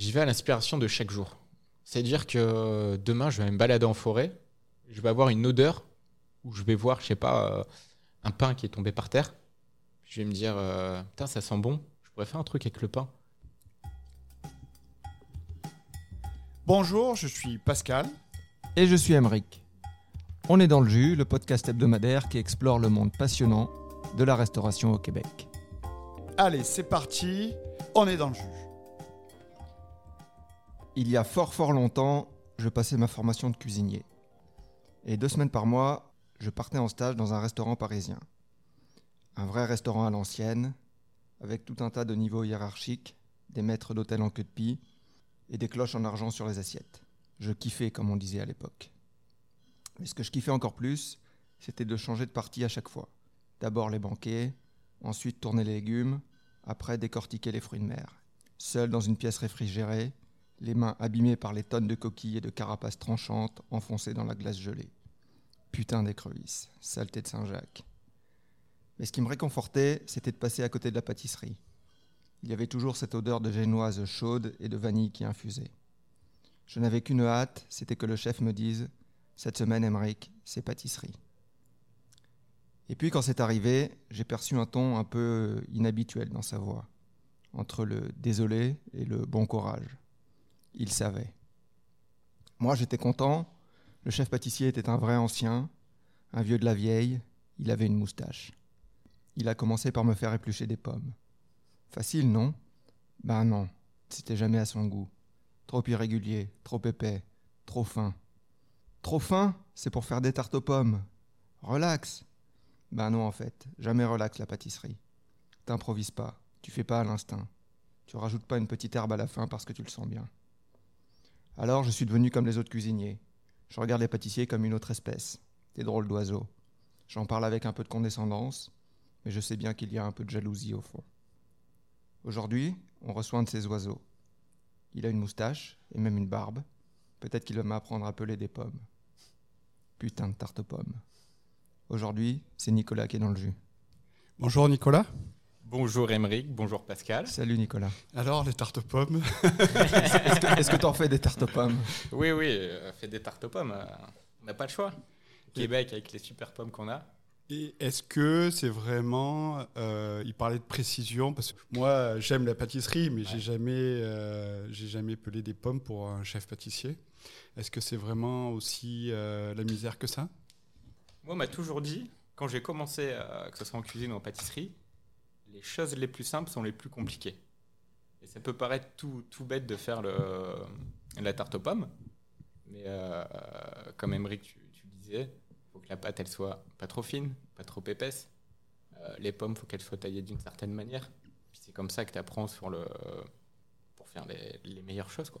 J'y vais à l'inspiration de chaque jour. C'est-à-dire que demain, je vais me balader en forêt, je vais avoir une odeur où je vais voir, je sais pas, euh, un pain qui est tombé par terre. Je vais me dire, euh, putain, ça sent bon, je pourrais faire un truc avec le pain. Bonjour, je suis Pascal. Et je suis Emeric. On est dans le jus, le podcast hebdomadaire qui explore le monde passionnant de la restauration au Québec. Allez, c'est parti, on est dans le jus. Il y a fort fort longtemps, je passais ma formation de cuisinier. Et deux semaines par mois, je partais en stage dans un restaurant parisien. Un vrai restaurant à l'ancienne, avec tout un tas de niveaux hiérarchiques, des maîtres d'hôtel en queue de pie et des cloches en argent sur les assiettes. Je kiffais, comme on disait à l'époque. Mais ce que je kiffais encore plus, c'était de changer de partie à chaque fois. D'abord les banquets, ensuite tourner les légumes, après décortiquer les fruits de mer. Seul dans une pièce réfrigérée, les mains abîmées par les tonnes de coquilles et de carapaces tranchantes enfoncées dans la glace gelée. Putain d'écrevisses, saleté de Saint-Jacques. Mais ce qui me réconfortait, c'était de passer à côté de la pâtisserie. Il y avait toujours cette odeur de génoise chaude et de vanille qui infusait. Je n'avais qu'une hâte, c'était que le chef me dise Cette semaine, Emmerich, c'est pâtisserie. Et puis, quand c'est arrivé, j'ai perçu un ton un peu inhabituel dans sa voix, entre le désolé et le bon courage. Il savait. Moi, j'étais content. Le chef pâtissier était un vrai ancien, un vieux de la vieille. Il avait une moustache. Il a commencé par me faire éplucher des pommes. Facile, non? Ben non, c'était jamais à son goût. Trop irrégulier, trop épais, trop fin. Trop fin, c'est pour faire des tartes aux pommes. Relax. Ben non, en fait, jamais relax la pâtisserie. T'improvises pas, tu fais pas à l'instinct. Tu rajoutes pas une petite herbe à la fin parce que tu le sens bien. Alors je suis devenu comme les autres cuisiniers. Je regarde les pâtissiers comme une autre espèce, des drôles d'oiseaux. J'en parle avec un peu de condescendance, mais je sais bien qu'il y a un peu de jalousie au fond. Aujourd'hui, on reçoit un de ces oiseaux. Il a une moustache et même une barbe. Peut-être qu'il va m'apprendre à peler des pommes. Putain de tarte aux pommes. Aujourd'hui, c'est Nicolas qui est dans le jus. Bonjour Nicolas. Bonjour Emeric, bonjour Pascal. Salut Nicolas. Alors, les tartes aux pommes Est-ce que tu en fais des tartes aux pommes? Oui, oui, euh, fait des tartes aux pommes. euh, on n'a pas le choix. Québec, avec les super pommes qu'on a. Et est-ce que c'est vraiment. euh, il parlait de précision, parce que moi, j'aime la pâtisserie, mais j'ai jamais, euh, j'ai jamais pelé des pommes pour un chef pâtissier. Est-ce que c'est vraiment aussi euh, la misère que ça? Moi, on m'a toujours dit, quand j'ai commencé, euh, que ce soit en cuisine ou en pâtisserie, les choses les plus simples sont les plus compliquées. Et ça peut paraître tout, tout bête de faire le, la tarte aux pommes, mais euh, comme Emeric, tu, tu disais, il faut que la pâte elle soit pas trop fine, pas trop épaisse. Euh, les pommes, il faut qu'elles soient taillées d'une certaine manière. Puis c'est comme ça que tu apprends sur le, pour faire les, les meilleures choses. Quoi.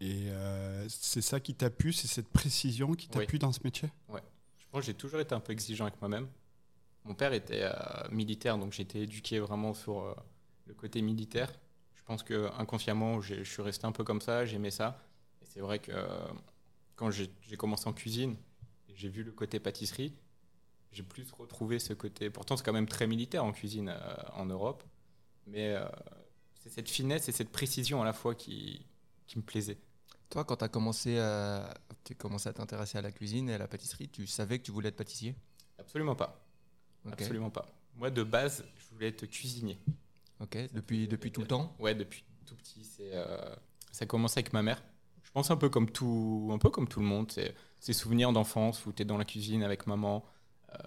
Et euh, c'est ça qui t'a plu, c'est cette précision qui t'a Oui. plu dans ce métier? Je pense que j'ai toujours été un peu exigeant avec moi-même. Mon père était euh, militaire, donc j'ai été éduqué vraiment sur euh, le côté militaire. Je pense que inconsciemment, je suis resté un peu comme ça, j'aimais ça. Et c'est vrai que quand j'ai commencé en cuisine, j'ai vu le côté pâtisserie, j'ai plus retrouvé ce côté. Pourtant, c'est quand même très militaire en cuisine euh, en Europe, mais euh, c'est cette finesse et cette précision à la fois qui, qui me plaisait. Toi, quand tu as commencé à, t'es commencé à t'intéresser à la cuisine et à la pâtisserie, tu savais que tu voulais être pâtissier? Absolument pas. Absolument pas. Moi, de base, je voulais être cuisinier. Ok. Depuis, depuis tout le temps? Ouais, depuis tout petit. C'est, euh, ça a commencé avec ma mère. Je pense un peu comme tout, un peu comme tout le monde. C'est ces souvenirs d'enfance où tu es dans la cuisine avec maman,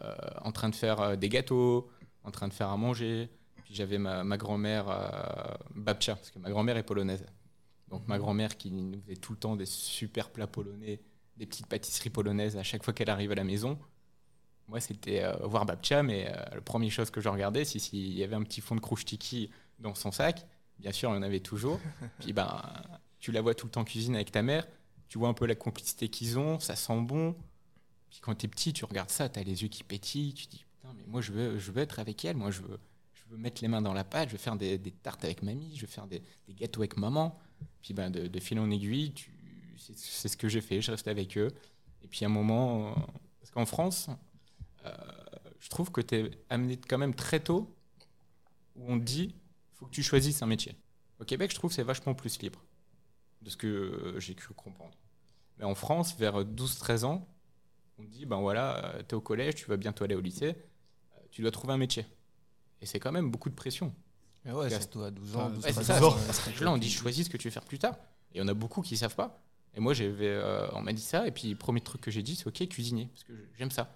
euh, en train de faire euh, des gâteaux, en train de faire à manger. Puis j'avais ma, ma grand-mère euh, Babcia, parce que ma grand-mère est polonaise. Donc ma grand-mère qui nous faisait tout le temps des super plats polonais, des petites pâtisseries polonaises à chaque fois qu'elle arrive à la maison. Moi, c'était euh, voir Babcia, mais euh, la première chose que je regardais, si s'il y avait un petit fond de crouche-tiki dans son sac, bien sûr, il y en avait toujours. Puis ben, tu la vois tout le temps en cuisine avec ta mère, tu vois un peu la complicité qu'ils ont, ça sent bon. Puis quand tu es petit, tu regardes ça, tu as les yeux qui pétillent, tu te dis putain, mais moi je veux, je veux être avec elle, moi je veux, je veux mettre les mains dans la pâte, je veux faire des, des tartes avec mamie, je veux faire des, des gâteaux avec maman. Puis ben, de, de fil en aiguille, c'est c'est ce que j'ai fait, je restais avec eux. Et puis à un moment, euh, parce qu'en France, je trouve que tu es amené quand même très tôt où on te dit faut que tu choisisses un métier. Au Québec, je trouve que c'est vachement plus libre, de ce que euh, j'ai cru comprendre. Mais en France, vers 12-13 ans, on te dit, ben voilà, tu es au collège, tu vas bientôt aller au lycée, euh, tu dois trouver un métier. Et c'est quand même beaucoup de pression. Mais ouais, surtout à 12 ans. Ouais, 12, Ouais, c'est 13 ça. ans, À cet âge-là, on dit choisis ce que tu veux faire plus tard. Et il y en a beaucoup qui savent pas. Et moi, j'avais, euh, on m'a dit ça. Et puis, le premier truc que j'ai dit, c'est OK, cuisiner. Parce que j'aime ça.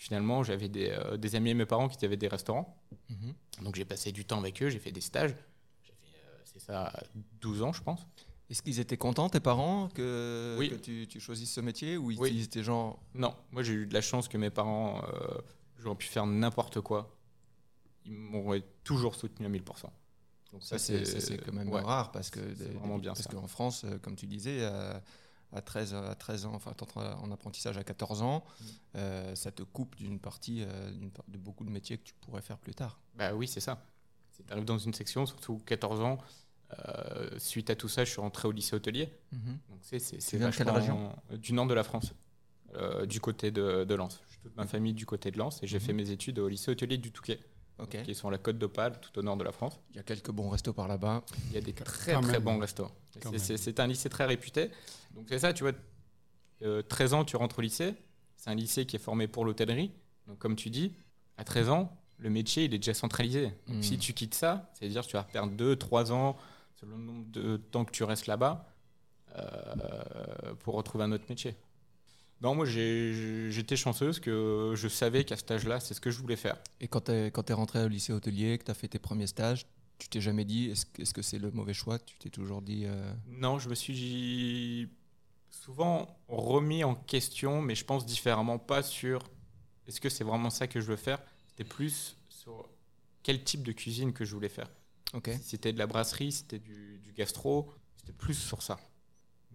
Finalement, j'avais des, euh, des amis et mes parents qui avaient des restaurants. Mhm. Donc, j'ai passé du temps avec eux. J'ai fait des stages. J'ai fait, euh, c'est ça, 12 ans, je pense. Est-ce qu'ils étaient contents, tes parents, que, Oui. que tu, tu choisisses ce métier Ou ils, Oui. ils étaient genre. Non, moi, j'ai eu de la chance que mes parents, euh, j'aurais pu faire n'importe quoi. Ils m'auraient toujours soutenu à 1000%. Donc, Ça, c'est quand même ouais. rare parce que C'est vraiment bien parce ça. qu'en France, comme tu disais, à, à 13, à 13 ans, enfin t'entres en apprentissage à 14 ans, Mm. euh, ça te coupe d'une partie, euh, de beaucoup de métiers que tu pourrais faire plus tard. Bah oui, c'est ça. Tu arrives dans une section, surtout 14 ans. euh, suite à tout ça, je suis rentré au lycée hôtelier. Donc c'est c'est quelle euh, Du nord de la France, du côté de, de Lens. J'ai toute ma famille du côté de Lens et j'ai Mhm. fait mes études au lycée hôtelier du Touquet, Qui est sur la côte d'Opale, tout au nord de la France. Il y a quelques bons restos par là-bas. Il y a des très Quand très même. bons restos. C'est- un lycée très réputé. Donc c'est ça, tu vois, euh, 13 ans, tu rentres au lycée. C'est un lycée qui est formé pour l'hôtellerie. Donc comme tu dis, à 13 ans, le métier, il est déjà centralisé. Donc Mm. si tu quittes ça, c'est-à-dire que tu vas perdre 2-3 ans, selon le nombre de temps que tu restes là-bas, euh, pour retrouver un autre métier. Non, moi j'étais chanceuse que je savais qu'à cet âge-là, c'est ce que je voulais faire. Et quand tu es, es rentré au lycée hôtelier, que tu as fait tes premiers stages, tu t'es jamais dit est-ce que- c'est le mauvais choix? Tu t'es toujours dit. euh, Non, je me suis souvent remis en question, mais je pense différemment, pas sur est-ce que c'est vraiment ça que je veux faire, c'était plus sur quel type de cuisine que je voulais faire. Ok. Si c'était de la brasserie, c'était du, du gastro, c'était plus sur ça.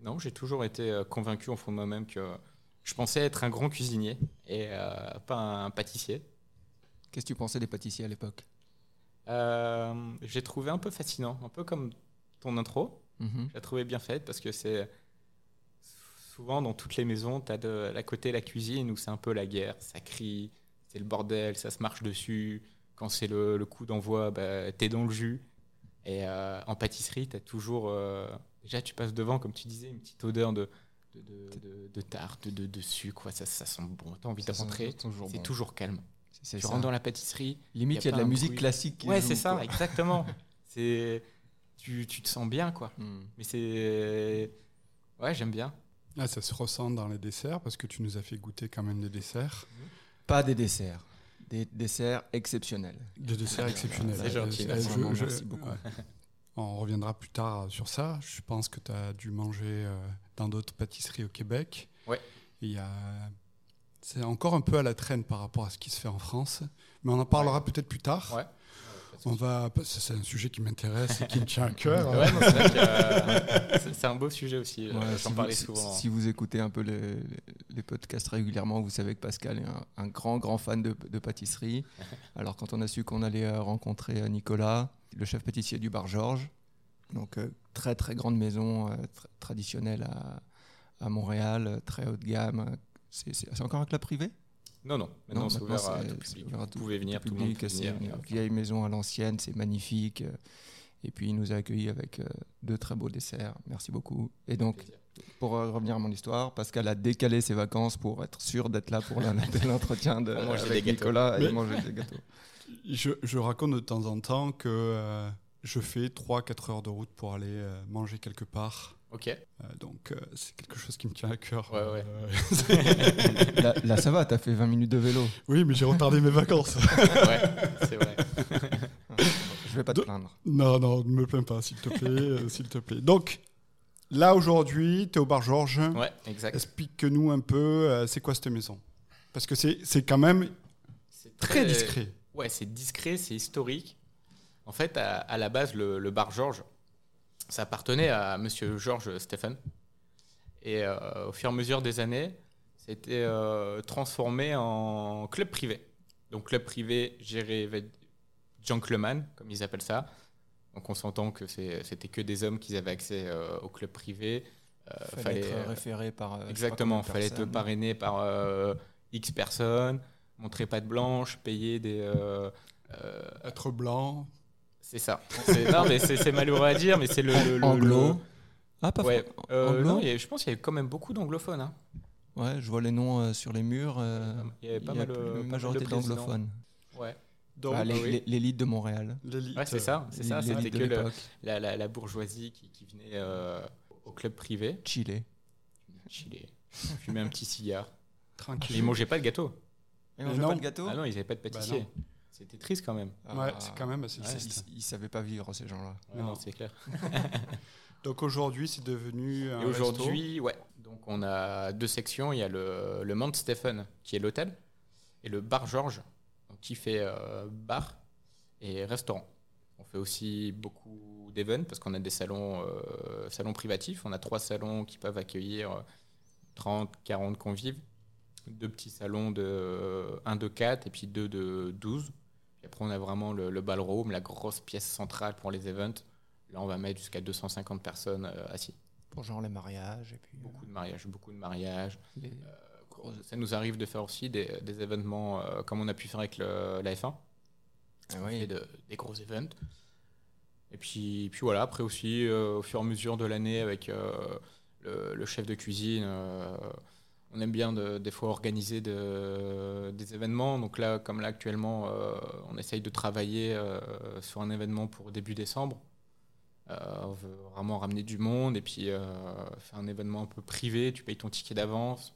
Non, j'ai toujours été euh, convaincu au fond de moi-même que je pensais être un grand cuisinier et euh, pas un pâtissier. Qu'est-ce que tu pensais des pâtissiers à l'époque? Euh, j'ai trouvé un peu fascinant, un peu comme ton intro. Mhm. Je la trouvais bien faite parce que c'est souvent dans toutes les maisons, tu as de la côté la cuisine où c'est un peu la guerre, ça crie, c'est le bordel, ça se marche dessus. Quand c'est le, le coup d'envoi, bah, tu es dans le jus. Et euh, en pâtisserie, tu as toujours. euh, déjà, tu passes devant, comme tu disais, une petite odeur de, de, de, de- de tarte, de, de sucre. ouais, ça, ça sent bon. Tu as envie de rentrer. toujours C'est bon. toujours calme. C'est Tu ça. rentres dans la pâtisserie, Limite, y a il y a de la musique bruit. classique qui Ouais, joue, c'est ça, quoi. exactement. c'est tu, tu te sens bien, quoi. Hmm. Mais c'est. Ouais, j'aime bien. Ah, ça se ressent dans les desserts parce que tu nous as fait goûter quand même des desserts. Pas des desserts. Des desserts exceptionnels. Des desserts exceptionnels. C'est gentil, Euh, merci. je- merci beaucoup. ouais. On reviendra plus tard sur ça. Je pense que tu as dû manger euh, dans d'autres pâtisseries au Québec. Ouais. Il y a... C'est encore un peu à la traîne par rapport à ce qui se fait en France. Mais on en parlera peut-être plus tard. Ouais. On va... C'est un sujet qui m'intéresse et qui me tient à cœur. Ouais, c'est que, euh, c'est- un beau sujet aussi. euh, Ouais, J'en si, vous, parlais si- souvent. si vous écoutez un peu les, les podcasts régulièrement, vous savez que Pascal est un, un grand, grand fan de, de pâtisserie. Alors, quand on a su qu'on allait euh, rencontrer Nicolas, le chef pâtissier du bar Georges, donc euh, très, très grande maison euh, tr- traditionnelle à, à Montréal, euh, très haut de gamme. C'est encore un club privé? Non, non, maintenant Non, c'est maintenant, ouvert à c'est- tout c'est public. ouvert à Vous pouvez venir, tout tout le monde public, peut C'est venir. une vieille maison à l'ancienne, c'est magnifique. Et puis, il nous a accueillis avec euh, deux très beaux desserts. Merci beaucoup. Et donc, pour revenir à mon histoire, Pascal a décalé ses vacances pour être sûr d'être là pour l'entretien de, avec. Nicolas et Mais- manger des gâteaux. Je, je raconte de temps en temps que euh, je fais 3-4 heures de route pour aller euh, manger quelque part. Ok. Euh, donc euh, c'est quelque chose qui me tient à cœur. Ouais, ouais. Euh, Là, là, ça va, t'as fait 20 minutes de vélo. oui, mais j'ai retardé mes vacances. ouais, c'est vrai. Je vais pas te De- plaindre. non, non, ne me plains pas, s'il te plaît. euh, s'il te plaît. Donc, là, aujourd'hui, tu es au bar Georges. Ouais, exact. Explique-nous un peu, euh, c'est quoi cette maison? Parce que c'est c'est quand même C'est très discret. Ouais, c'est discret, c'est historique. En fait, à, à la base, le, le bar Georges, ça appartenait à monsieur Georges Stéphane. Et euh, au fur et à mesure des années, c'était euh, transformé en club privé. Donc, club privé géré avec gentleman, comme ils appellent ça. Donc, on s'entend que c'était que des hommes qui avaient accès euh, au club privé. Euh, Fallait, être référé par. pas Exactement, de fallait être parrainé par X personnes, montrer patte blanche, payer des. Être blanc, C'est ça. C'est- Non, mais c'est malheureux à dire, mais c'est le, le- le- Anglo. Ah, pas Ouais. Euh, anglo non, a- je pense qu'il y a quand même beaucoup d'anglophones. hein. Ouais, je vois les noms euh, sur les murs. euh, Il y avait pas y a mal, euh, plus- une de majorité d'anglophones. Ouais. Donc, Ah, oui. L'élite de Montréal. l'élite, Ouais, c'est ça. C'est ça. C'était que le- la, la- la bourgeoisie qui, qui venait euh, au club privé. Chile. Chiller. Fumer un petit cigare. tranquille. Et ils mangeaient pas de gâteau. On non. pas de gâteau Ah non, ils avaient pas de pâtissier. non. C'était triste quand même. Ouais, Ah, c'est quand même assez Ouais, triste. Ils, ils savaient pas vivre, ces gens-là. Ouais, Non. non, c'est clair. Donc aujourd'hui, c'est devenu un Et aujourd'hui, ouais. Donc on a deux sections. Il y a le, le Mount Stephen qui est l'hôtel et le bar Georges donc, qui fait euh, bar et restaurant. On fait aussi beaucoup d'events parce qu'on a des salons, euh, salons privatifs. On a trois salons qui peuvent accueillir euh, 30, 40 convives. Deux petits salons de euh, 1 de 4 et puis deux de 12. Puis après, on a vraiment le, le ballroom, la grosse pièce centrale pour les events. Là, on va mettre jusqu'à 250 personnes euh, assises. Pour genre les mariages et puis. Beaucoup de mariages, beaucoup de mariages. les- Ça nous arrive de faire aussi des, des événements euh, comme on a pu faire avec le- la F1. Ah oui. de- des gros events. Et puis, puis voilà, après aussi, euh, au fur et à mesure de l'année, avec euh, le, le chef de cuisine, euh, on aime bien de- des fois organiser de- des événements. Donc là, comme là actuellement, euh, on essaye de travailler euh, sur un événement pour début décembre. Euh, on veut vraiment ramener du monde et puis faire un événement un peu privé. Tu payes ton ticket d'avance.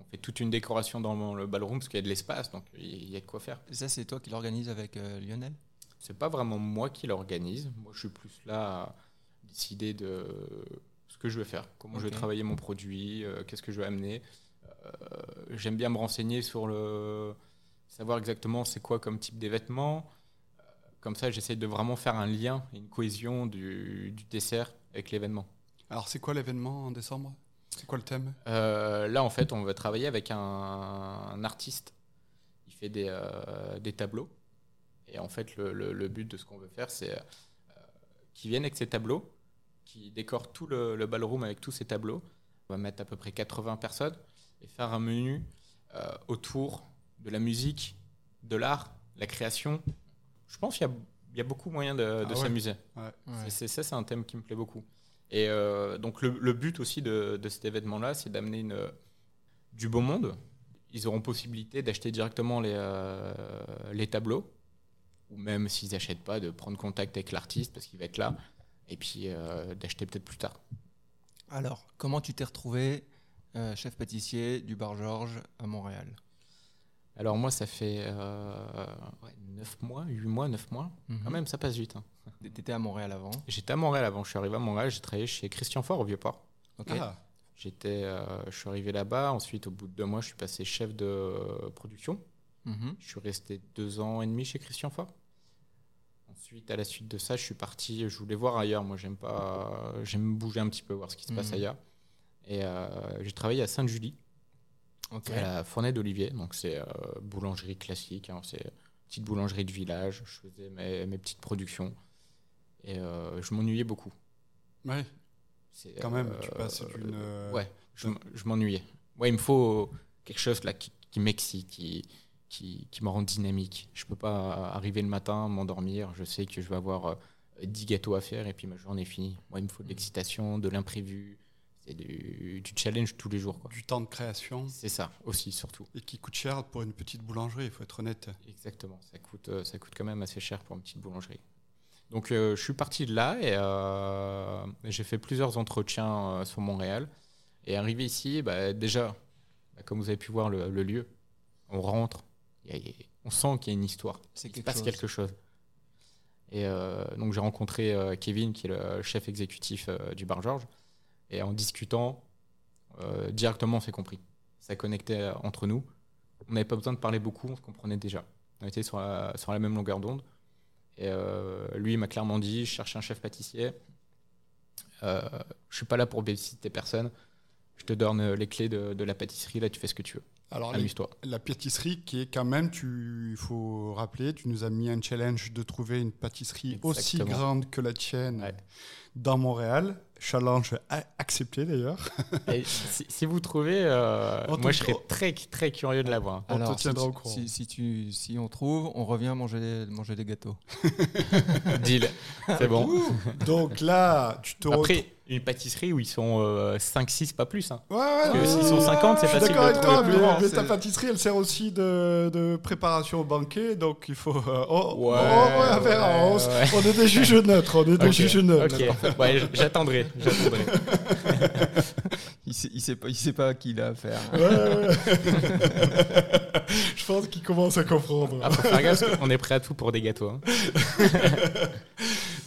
On fait toute une décoration dans le ballroom parce qu'il y a de l'espace, donc il y a de quoi faire. Ça, c'est toi qui l'organise avec Lionel? C'est pas vraiment moi qui l'organise. Moi, je suis plus là à décider de que je vais faire, comment je vais travailler mon produit, euh, qu'est-ce que je vais amener. Euh, J'aime bien me renseigner sur le savoir exactement c'est quoi comme type des vêtements. Comme ça, j'essaie de vraiment faire un lien, une cohésion du, du dessert avec l'événement. Alors, c'est quoi l'événement en décembre? C'est quoi le thème? Euh, là, en fait, on va travailler avec un, un artiste. Il fait des, des tableaux. Et en fait, le, le- le but de ce qu'on veut faire, c'est euh, qu'il vienne avec ses tableaux, qu'il décore tout le, le ballroom avec tous ses tableaux. On va mettre à peu près 80 personnes et faire un menu euh, autour de la musique, de l'art, la création. Je pense qu'il y a, il y a beaucoup moyen de, de Ah ouais. s'amuser. Ouais. Ça, c'est un thème qui me plaît beaucoup. Et euh, donc, le, le but aussi de, de cet événement-là, c'est d'amener du beau monde. Ils auront possibilité d'acheter directement les, euh, les tableaux, ou même s'ils n'achètent pas, de prendre contact avec l'artiste parce qu'il va être là, et puis euh, d'acheter peut-être plus tard. Alors, comment tu t'es retrouvé euh, chef pâtissier du bar Georges à Montréal? Alors, moi, ça fait 9 mois, 8 mois, 9 mois. Mhm. Quand même, ça passe vite. hein. T'étais à Montréal avant? J'étais à Montréal avant. Je suis arrivé à Montréal, j'ai travaillé chez Christian Fort au Vieux-Port. Ok. Ah, J'étais, euh, je suis arrivé là-bas. Ensuite, au bout de deux mois, je suis passé chef de euh, production. Mhm. Je suis resté deux ans et demi chez Christian Fort. Ensuite, à la suite de ça, je suis parti. Je voulais voir ailleurs. Moi, j'aime pas. J'aime bouger un petit peu, voir ce qui se passe Mhm. ailleurs. Et euh, j'ai travaillé à Sainte-Julie, à la Fournée d'Olivier. Donc, c'est euh, boulangerie classique. hein. C'est petite boulangerie de village. Je faisais mes, mes petites productions. Et euh, je m'ennuyais beaucoup. ouais, C'est, quand même, tu passes d'une. Ouais, je m'ennuyais. Ouais, il me faut quelque chose là qui, qui m'excite, qui, qui, qui me rend dynamique. Je peux pas arriver le matin, m'endormir. Je sais que je vais avoir euh, 10 gâteaux à faire et puis ma journée est finie. Moi, il me faut de l'excitation, de l'imprévu. C'est du, du challenge tous les jours. quoi. Du temps de création C'est ça aussi, surtout. et qui coûte cher pour une petite boulangerie, il faut être honnête. Exactement. Ça coûte, euh, ça coûte quand même assez cher pour une petite boulangerie. Donc, euh, je suis parti de là et euh, j'ai fait plusieurs entretiens euh, sur Montréal. Et arrivé ici, bah, déjà, bah, comme vous avez pu voir le, le lieu, on rentre, y a- il y a- on sent qu'il y a une histoire. C'est Il se passe chose. quelque chose. Et euh, donc, j'ai rencontré euh, Kevin, qui est le chef exécutif euh, du bar Georges. Et en discutant, directement, on s'est compris. Ça connectait entre nous. On n'avait pas besoin de parler beaucoup, on se comprenait déjà. On était sur la, sur la même longueur d'onde. Et lui, il m'a clairement dit je cherche un chef pâtissier. Je suis pas là pour babysitter personne. Je te donne les clés de, de la pâtisserie, là, tu fais ce que tu veux. Alors, les- la pâtisserie qui est quand même, tu- il faut rappeler, tu nous as mis un challenge de trouver une pâtisserie aussi grande que la tienne Ouais. dans Montréal. Challenge accepté d'ailleurs. Si, si vous trouvez, euh, te- moi je serais très très curieux de la voir. On te Alors, tiendra si, au courant. Si, si tu, si on trouve, on revient manger, manger des gâteaux. Deal, c'est bon. Donc là, tu te retrouves. Une pâtisserie où ils sont 5-6, pas plus. hein. Ouais, ouais, Parce que s'ils sont non, 50, c'est facile de trouver mais, plus grand, mais ta pâtisserie, elle sert aussi de, de préparation au banquet, donc il faut. euh, oh, Ouais, oh, ouais, ouais, on, ouais. on est des juges neutres, on est des Ok, juges neutres. Ok, ouais, j- j'attendrai. j'attendrai. Il sait, il sait pas, il sait pas à qui il a affaire. Ouais, ouais. Je pense qu'il commence à comprendre. Ah, faut faire gaffe, parce qu'on est prêt à tout pour des gâteaux. hein.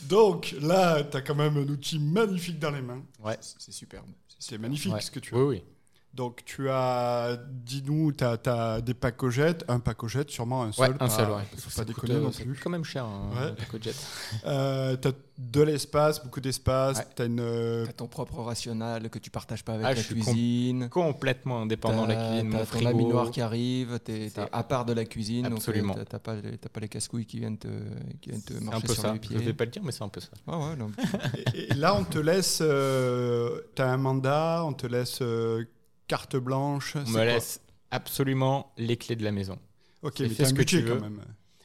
Donc là, tu as quand même un outil magnifique dans les mains. Ouais. C'est superbe. C'est magnifique Ouais. ce que tu as. Oui, oui. Donc tu as, dis-nous, tu as, des pacojettes, un pacojette, sûrement un Ouais, seul. un pas- seul, ouais. Faut Ça pas déconner euh, non c'est plus. quand même cher, un Ouais. un taco jet. Euh, tu as de l'espace, beaucoup d'espace. Ouais. Tu as une. euh, T'as ton propre rationnel que tu partages pas avec Ah, la je suis cuisine. Complètement indépendant de la cuisine, mon T'as ton frigo. ami noir qui arrive, t'es Ça. t'es à part de la cuisine, Absolument. euh, t'as- t'as pas, pas les casse-couilles qui viennent te, qui viennent te C'est un marcher peu sur ça. les Je pieds. vais pas le dire, mais c'est un peu ça. Ah ouais, non. et, et là, on te laisse. tu as un mandat, on te laisse euh, carte blanche. On me laisse absolument les clés de la maison. Ok, mais fais ce que tu veux. quand même.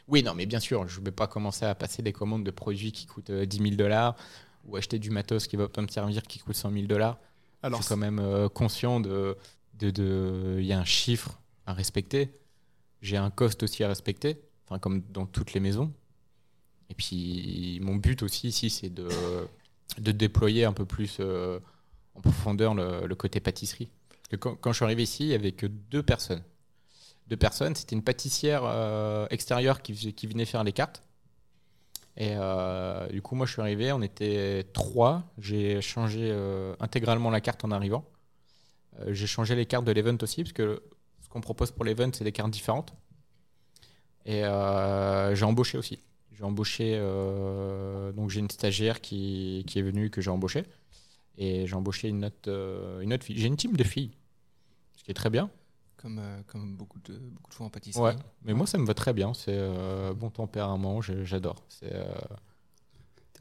Oui, non, mais bien sûr, je ne vais pas commencer à passer des commandes de produits qui coûtent euh, 10 000 dollars ou acheter du matos qui va pas me servir qui coûte 100 000 dollars. Alors, je suis quand même euh, conscient de, de, de- il y a un chiffre à respecter. J'ai un cost aussi à respecter, enfin comme dans toutes les maisons. Et puis mon but aussi ici, c'est de, de déployer un peu plus euh, en profondeur le, le côté pâtisserie. Quand, quand je suis arrivé ici, il y avait que deux personnes. Deux personnes, c'était une pâtissière euh, extérieure qui, venait faire les cartes. Et euh, du coup, moi, je suis arrivé, on était trois. J'ai changé euh, intégralement la carte en arrivant. J'ai changé les cartes de l'event aussi, parce que ce qu'on propose pour l'event, c'est des cartes différentes. Et j'ai embauché aussi. J'ai embauché, donc j'ai une stagiaire qui, qui est venue, que j'ai embauchée. Et j'ai embauché une autre, une autre fille. J'ai une team de filles, qui est très bien. Comme, euh, comme beaucoup, de, beaucoup de fois en pâtisserie. Ouais, mais moi, ça me va très bien. C'est euh, bon tempérament, j'adore. C'est, euh,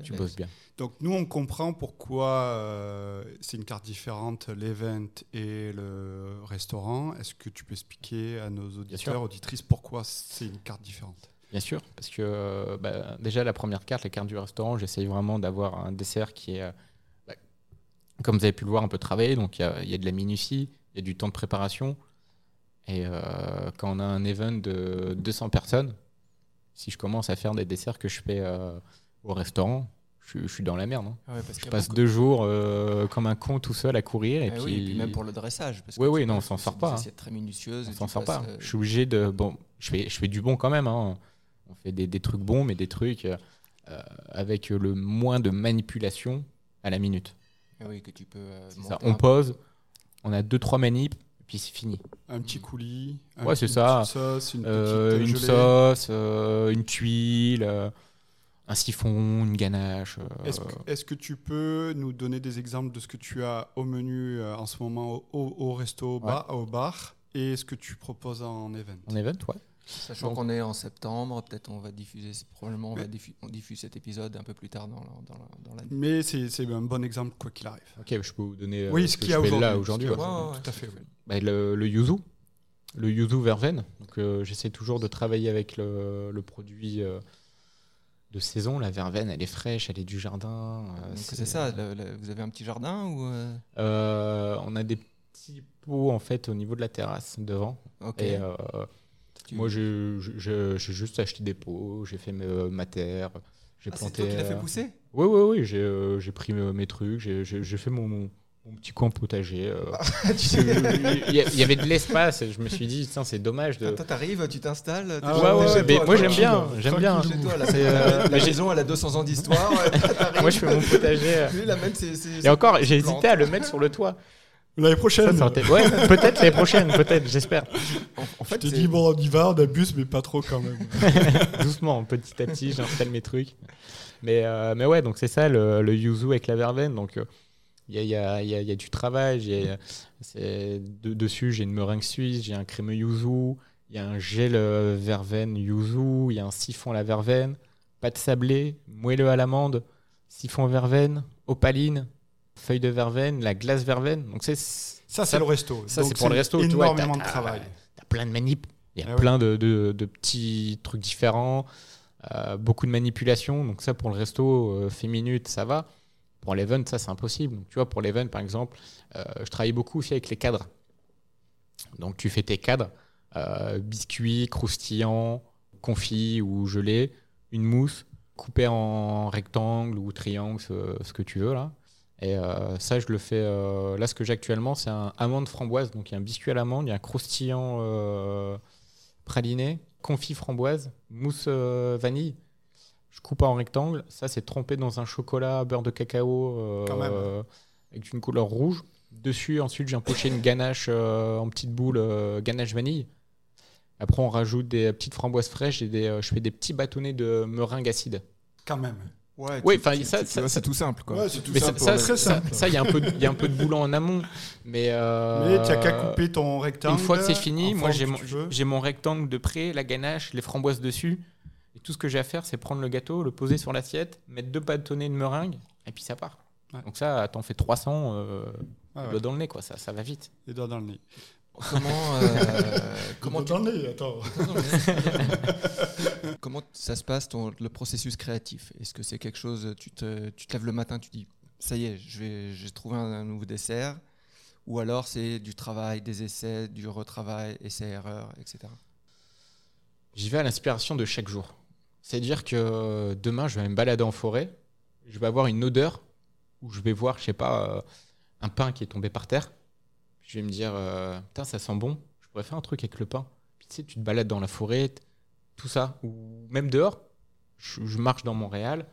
tu bosses bien. donc nous, on comprend pourquoi euh, c'est une carte différente, l'event et le restaurant. Est-ce que tu peux expliquer à nos auditeurs, auditrices, pourquoi c'est une carte différente? Bien sûr, parce que euh, bah, déjà la première carte, la carte du restaurant, j'essaye vraiment d'avoir un dessert qui est, euh, bah, comme vous avez pu le voir, un peu travaillé. Donc il y y a de la minutie, il y a du temps de préparation. Et euh, quand on a un event de 200 personnes, si je commence à faire des desserts que je fais euh, au restaurant, je, suis- je suis dans la merde. hein. Ah ouais, parce qu'il Je passe beaucoup- deux jours euh, comme un con tout seul à courir. Et, Ah puis, oui, et puis même pour le dressage. Parce que Oui, non, on s'en c'est sort pas, hein. assiettes très minutieuses. on s'en sort pas. Je suis obligé de. Bon, je fais, je fais du bon quand même. hein. On fait des, des trucs bons, mais des trucs avec le moins de manipulation à la minute. ah oui, que tu peux. C'est ça. On pose, on a deux trois manips, puis c'est fini. Un petit coulis un Ouais, c'est ça. Petite sauce, une Euh, une sauce, euh, une tuile, euh, un siphon, une ganache. Est-ce que, tu peux nous donner des exemples de ce que tu as au menu en ce moment au, au- au resto, au bar, au bar et ce que tu proposes en event? En event, ouais. Sachant qu'on est en septembre, peut-être on va diffuser, probablement on, va Mais- diffu- on diffuse cet épisode un peu plus tard dans la- dans la- dans l'année. Mais c'est un bon exemple quoi qu'il arrive. Ok, je peux vous donner. euh, oui, ce que qu'il y a aujourd'hui. ce ouais. a ouais, Tout à fait. oui. Bah, le, le yuzu, le yuzu verveine. Donc, euh, j'essaie toujours de travailler avec le, le produit euh, de saison. La verveine, elle est fraîche, elle est du jardin. euh, Donc c'est ça, le- le- vous avez un petit jardin ou euh, Euh, on a des petits pots en fait au niveau de la terrasse devant. Ok. Et euh, Tu- moi, j'ai juste acheté des pots, j'ai fait ma terre, j'ai Ah, c'est planté. toi qui l'as fait euh, pousser? Oui, oui, oui. J'ai pris euh, mes trucs, j'ai- fait mon, mon- mon petit coin potager. euh. il, y a- il y avait de l'espace je me suis dit, tiens, c'est dommage de. Toi, t'arrives, tu t'installes. Ah ouais, moi j'aime bien, j'aime bien. toi, la, C'est, la- euh, la maison, elle a 200 ans d'histoire. Moi je fais mon potager. Lui, amène ses- ses- Et encore, j'ai hésité à le mettre sur le toit. L'année prochaine, Ça, ça aurait été- Ouais, peut-être l'année prochaine, peut-être, j'espère. En, en je fait, te c'est- dis bon, on y va, on abuse, mais pas trop quand même. Doucement, petit à petit, j'installe mes trucs. Mais, euh, mais ouais, donc c'est ça le, le yuzu avec la verveine. Donc euh, Il y a, il y a- il y a- y a du travail. j'ai- c'est- de- dessus, j'ai une meringue suisse, j'ai un crémeux yuzu, il y a un gel euh, verveine yuzu, il y a un siphon à la verveine, pâte sablée, moelleux à l'amande, siphon verveine, opaline, feuille de verveine, la glace verveine. Donc c'est Ça, c'est le resto. ça, c'est pour le resto. Énormément de travail. T'as plein de manips. Il y a Ah ouais. plein de, de- de petits trucs différents, euh, beaucoup de manipulations. Donc ça, pour le resto, euh, fait minute, ça va. Pour l'event, ça, c'est impossible. Donc, tu vois, pour l'event, par exemple, euh, je travaille beaucoup aussi avec les cadres. Donc tu fais tes cadres, euh, biscuits, croustillants, confits ou gelés, une mousse, coupée en rectangle ou triangle, ce, ce que tu veux là. Et euh, ça, je le fais. euh, là, ce que j'ai actuellement, c'est un amande framboise. Donc, il y a un biscuit à l'amande, il y a un croustillant euh, praliné, confit framboise, mousse vanille. Je coupe en rectangle. Ça, c'est trempé dans un chocolat beurre de cacao Quand même. avec une couleur rouge. Dessus, ensuite, j'ai empoché une ganache en petites boules, euh, ganache vanille. Après, on rajoute des petites framboises fraîches et des, je fais des petits bâtonnets de meringue acide. Quand même. Ouais, Oui, enfin, ça- ça- c'est tout simple. Quoi. Ouais, tout Mais simple. ça, ça, ça- simple. ça, il y a un peu, il y a un peu de boulot en amont. Mais, euh, Mais tu n'as qu'à couper ton rectangle. Une fois que c'est fini, moi j'ai mon, j'ai rectangle de près, la ganache, les framboises dessus. Et tout ce que j'ai à faire, c'est prendre le gâteau, le poser sur l'assiette, mettre deux bâtonnets de meringue, et puis ça part. Ouais. Donc ça, t'en fais 300, euh, Ah le ouais, doigt dans le nez, quoi. Ça, ça va vite. Les doigts dans le nez. Comment, euh, comment, Les tu- nez, attends. comment ça se passe ton, le processus créatif? Est-ce que c'est quelque chose, tu te, tu te lèves le matin, tu dis ça y est, je vais, j'ai trouvé un, un nouveau dessert? Ou alors c'est du travail, des essais, du retravail, essais-erreurs, etc. J'y vais à l'inspiration de chaque jour. C'est-à-dire que demain, je vais me balader en forêt, je vais avoir une odeur où je vais voir, je sais pas, euh, un pain qui est tombé par terre. Je vais me dire, euh, putain, ça sent bon, je pourrais faire un truc avec le pain. Puis tu sais, tu te balades dans la forêt, tout ça, ou même dehors, je, je marche dans Montréal.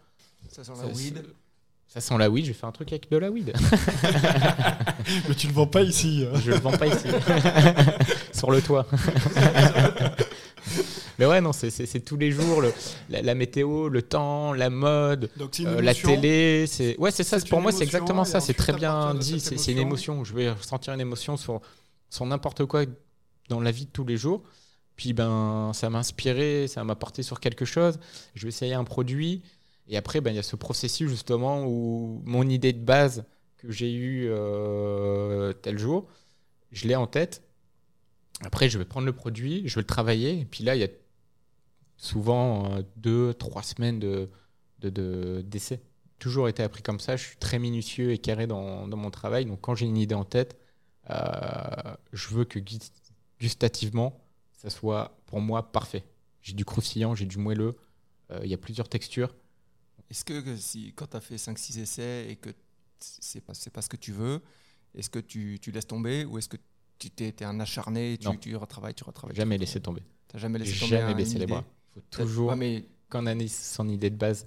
Ça sent ça, ça sent la weed, je vais faire un truc avec de la weed. Mais tu le vends pas ici. Je le vends pas ici. Sur le toit. Mais ouais, non, c'est- tous les jours, le- la, la météo, le temps, la mode, Donc euh, la télé. c'est Ouais, c'est ça. Pour moi, c'est exactement ça. C'est très bien dit. C'est une émotion-. Je vais ressentir une émotion sur, sur n'importe quoi dans la vie de tous les jours. Puis ben, ça m'a inspiré, ça m'a porté sur quelque chose. Je vais essayer un produit. Et après, ben, il y a ce processus justement où mon idée de base que j'ai eue euh, tel jour, je l'ai en tête. Après, je vais prendre le produit, je vais le travailler. Et puis là, il y a souvent euh, deux, trois semaines de, de, de- d'essai. Toujours été appris comme ça. Je suis très minutieux et carré dans, dans mon travail. Donc, quand j'ai une idée en tête, euh, je veux que gu- gustativement, ça soit pour moi parfait. J'ai du croustillant, j'ai du moelleux. euh, Il y a plusieurs textures. Est-ce que, que si, quand tu as fait 5-6 essais et que c'est pas, pas ce que tu veux, est-ce que tu, tu laisses tomber ou est-ce que tu t'es, un acharné, tu, tu retravailles, tu retravailles Jamais tu laissé tomber. T'as jamais laissé tomber Jamais baissé les bras. Faut toujours, Ouais, mais quand on a son idée de base,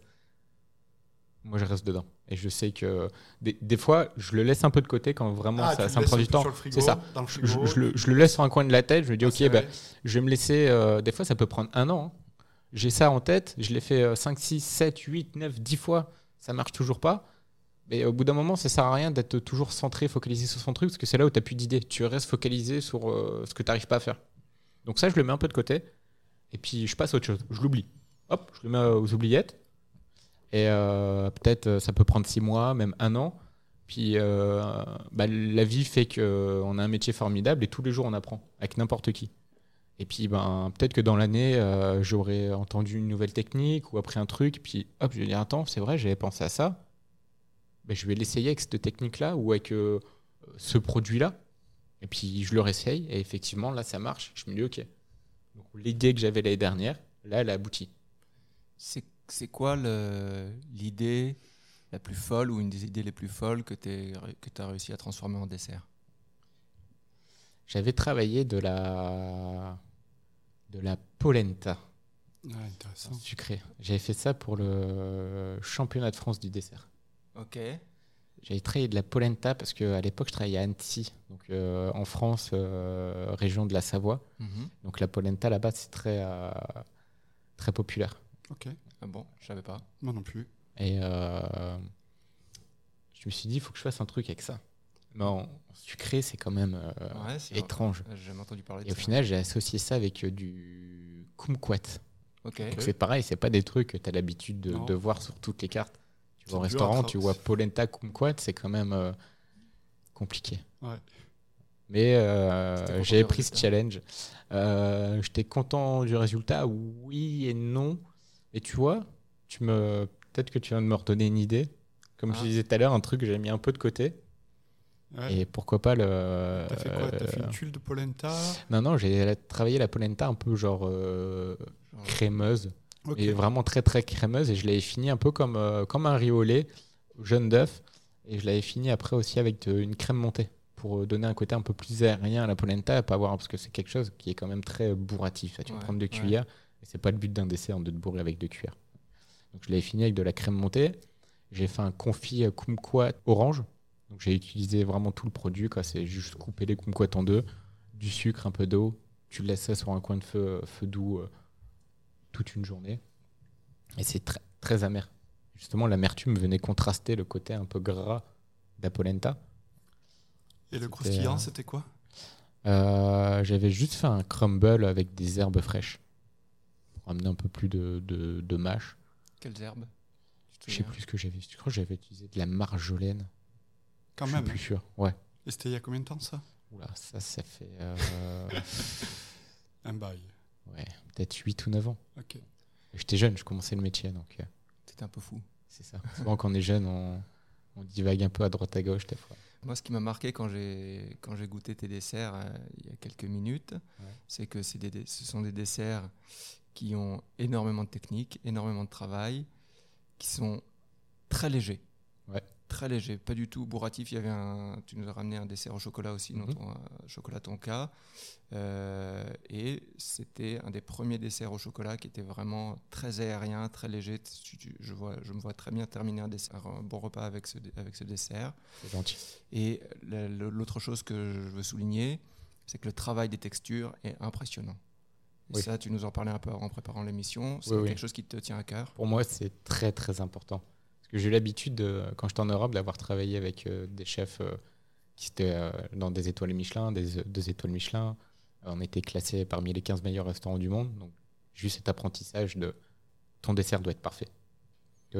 moi je reste dedans. Et je sais que des, des fois, je le laisse un peu de côté quand vraiment Ah, ça, me prend du temps. C'est ça. Dans le Je, frigo. je le, je le laisse sur un coin de la tête. Je me dis, Ah, ok, bah, je vais me laisser. euh, des fois, ça peut prendre un an. hein. J'ai ça en tête. Je l'ai fait euh, 5, 6, 7, 8, 9, 10 fois. Ça marche toujours pas. Mais au bout d'un moment, ça sert à rien d'être toujours centré, focalisé sur son truc, parce que c'est là où tu n'as plus d'idées. Tu restes focalisé sur euh, ce que tu n'arrives pas à faire. Donc ça, je le mets un peu de côté. Et puis, je passe à autre chose. Je l'oublie. Hop, je le mets aux oubliettes. Et euh, peut-être euh, ça peut prendre 6 mois, même un an. Puis euh, bah, la vie fait qu'on a un métier formidable et tous les jours on apprend avec n'importe qui. Et puis ben, peut-être que dans l'année, j'aurais entendu une nouvelle technique ou appris un truc. Puis hop, je vais dire Attends, c'est vrai, j'avais pensé à ça. Ben, je vais l'essayer avec cette technique-là ou avec ce produit-là. Et puis je le réessaye et effectivement, là ça marche. Je me dis Ok. Donc, L'idée que j'avais l'année dernière, là elle a abouti. c'est, c'est quoi le- l'idée la plus folle ou une des idées les plus folles que tu que as réussi à transformer en dessert? J'avais travaillé de la, de la polenta. Ouais, intéressant. sucré. J'avais fait ça pour le championnat de France du dessert. Ok. J'avais travaillé de la polenta parce qu'à l'époque, je travaillais à Annecy, donc euh, en France, euh, région de la Savoie. Mhm. Donc la polenta là-bas, c'est très, euh, très populaire. Ok, Ah bon, je savais pas. moi non plus. Et euh, je me suis dit, il faut que je fasse un truc avec ça. Mais en sucré, c'est quand même euh, Ouais, étrange. J'ai jamais entendu parler de Et au ça. final, j'ai associé ça avec euh, du kumquat. Ok. Donc c'est pareil, c'est pas des trucs que tu as l'habitude de voir sur toutes les cartes. Tu vas au restaurant, tu vois polenta, kumquat, c'est quand même euh, compliqué. Ouais. Mais euh, du pris ce challenge. Euh, J'étais content du résultat, oui et non. Et tu vois, tu me peut-être que tu viens de me redonner une idée. Comme Ah. je disais tout à l'heure, un truc que j'ai mis un peu de côté. Ouais. Et pourquoi pas le. T'as fait quoi? T'as fait une tuile de polenta? Non, non, j'ai travaillé la polenta un peu genre Genre, crémeuse. Ok. Et vraiment très très crémeuse. Et je l'avais fini un peu comme, euh, comme un riz au lait, jaune d'œuf. Et je l'avais fini après aussi avec de- une crème montée pour euh, donner un côté un peu plus aérien à la polenta, pas avoir parce que c'est quelque chose qui est quand même très bourratif. Ça, tu Ouais, prendre deux ouais. cuillères, et c'est pas le but d'un dessert de te bourrer avec deux cuillères. Donc je l'avais fini avec de la crème montée. J'ai fait un confit euh, kumquat orange. Donc j'ai utilisé vraiment tout le produit. quoi. C'est juste couper les kumquats en deux, du sucre, un peu d'eau. Tu le laisses ça sur un coin de feu, feu doux euh, toute une journée. Et c'est très, très amer. Justement, l'amertume venait contraster le côté un peu gras de la polenta. Et le croustillant, euh, c'était quoi? Euh, J'avais juste fait un crumble avec des herbes fraîches pour amener un peu plus de, de, de mâche. Quelles herbes? Je sais plus ce que j'avais. Je crois que j'avais utilisé de la marjolaine. Quand je même. suis plus sûr. Ouais. Et c'était il y a combien de temps ça? Oula, ça, ça fait euh, Un bail. Ouais, peut-être 8 ou 9 ans. J'étais jeune, je commençais le métier, donc euh, T'étais un peu fou. c'est ça. Souvent, quand on est jeune, on, on divague un peu à droite à gauche des fois. Moi, ce qui m'a marqué quand j'ai quand j'ai goûté tes desserts euh, il y a quelques minutes, Ouais. c'est que c'est des, ce sont des desserts qui ont énormément de technique, énormément de travail, qui sont très légers. Ouais. Très légers, pas du tout bourratif. Il y avait un, tu nous as ramené un dessert au chocolat aussi, Mhm. dont on a- chocolat tonka, Euh, et c'était un des premiers desserts au chocolat qui était vraiment très aérien, très léger. Tu- tu- je vois, je me vois très bien terminer un, dessert, un bon repas avec ce, dé- avec ce dessert. C'est gentil. Et l'autre chose que je veux souligner, c'est que le travail des textures est impressionnant. Et Oui. ça, tu nous en parlais un peu en préparant l'émission. C'est Oui, oui. quelque chose qui te tient à cœur? Pour moi, c'est très très important. Parce que j'ai eu l'habitude, de- quand j'étais en Europe, d'avoir travaillé avec euh, des chefs euh, qui étaient euh, dans des étoiles Michelin, des deux étoiles Michelin. On était classé parmi les 15 meilleurs restaurants du monde. Donc, juste cet apprentissage de ton dessert doit être parfait.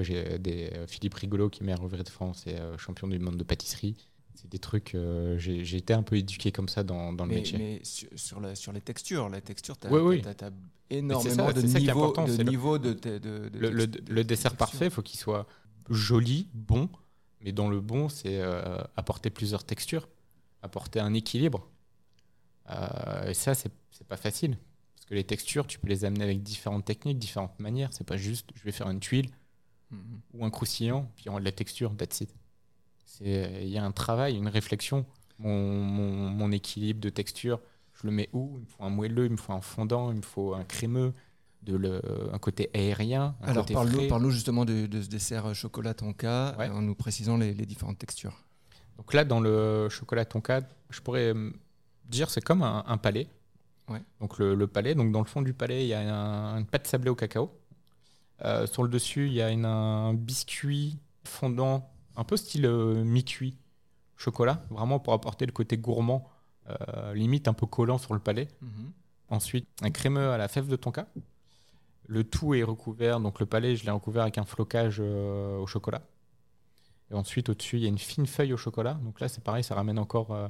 J'ai des Philippe Rigolo qui est ouvrier de France et champion du monde de pâtisserie. C'est des trucs, euh, j'ai j'ai été un peu éduqué comme ça dans, dans le Mais, métier. mais sur, sur la- sur les textures, les textures, tu as, Oui, oui. énormément de ça est niveaux important, de, c'est le- niveau de, de, de- de le, le- de- le de dessert texture. parfait, il faut qu'il soit joli, bon, mais dans le bon, c'est euh, apporter plusieurs textures, apporter un équilibre. Euh, et ça, c'est pas facile. Parce que les textures, tu peux les amener avec différentes techniques, différentes manières. C'est pas juste, je vais faire une tuile Mhm. ou un croustillant, puis on a de la texture, that's it. C'est- Il y a un travail, une réflexion. Mon, mon- mon équilibre de texture, je le mets où? Il me faut un moelleux, il me faut un fondant, il me faut un crémeux, de le, un côté aérien, un Alors, côté parle-nous justement de, de ce dessert euh, chocolat tonka Ouais. euh, en nous précisant les, les différentes textures. Donc là, dans le chocolat tonka, je pourrais dire c'est comme un, un palais. Ouais. Donc le, le palais, donc dans le fond du palais, il y a un- une pâte sablée au cacao. Euh, sur le dessus, il y a une- un biscuit fondant, un peu style euh, mi-cuit chocolat, vraiment pour apporter le côté gourmand, euh, limite un peu collant sur le palais. Mhm. Ensuite, un crémeux à la fève de tonka. Le tout est recouvert, donc le palais, je l'ai recouvert avec un flocage euh, au chocolat. Et ensuite, au-dessus, il y a une fine feuille au chocolat. Donc là, c'est pareil, ça ramène encore euh,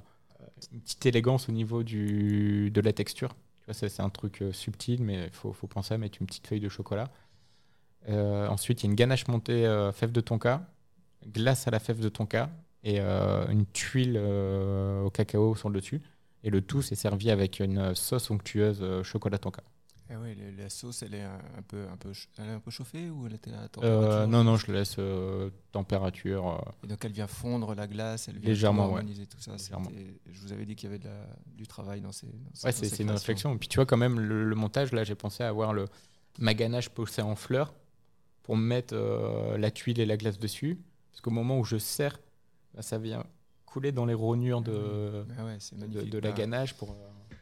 une petite élégance au niveau de la texture. Tu vois, c'est un truc euh, subtil, mais il faut, penser à mettre une petite feuille de chocolat. Ensuite, il y a une ganache montée fève de tonka, glace à la fève de tonka et une tuile au cacao sur le dessus. Et le tout, c'est servi avec une sauce onctueuse chocolat tonka. Eh le- la sauce, elle est un, un peu, un, peu, elle est un peu chauffée ou elle était à Euh, température non, non, je laisse euh, température. euh, Et donc elle vient fondre la glace, elle vient Légèrement, tout ouais. harmoniser tout ça. Légèrement. Je vous avais dit qu'il y avait de la- du travail dans ces. dans Ouais, c'est ces c'est une réflexion. Et puis tu vois, quand même, le, le montage, là, j'ai pensé à avoir le, ma ganache posée en fleurs pour mettre euh, la tuile et la glace dessus. Parce qu'au moment où je serre, bah, ça vient couler dans les rognures de, Ah ouais, c'est de, magnifique. de la Bah, ganache pour.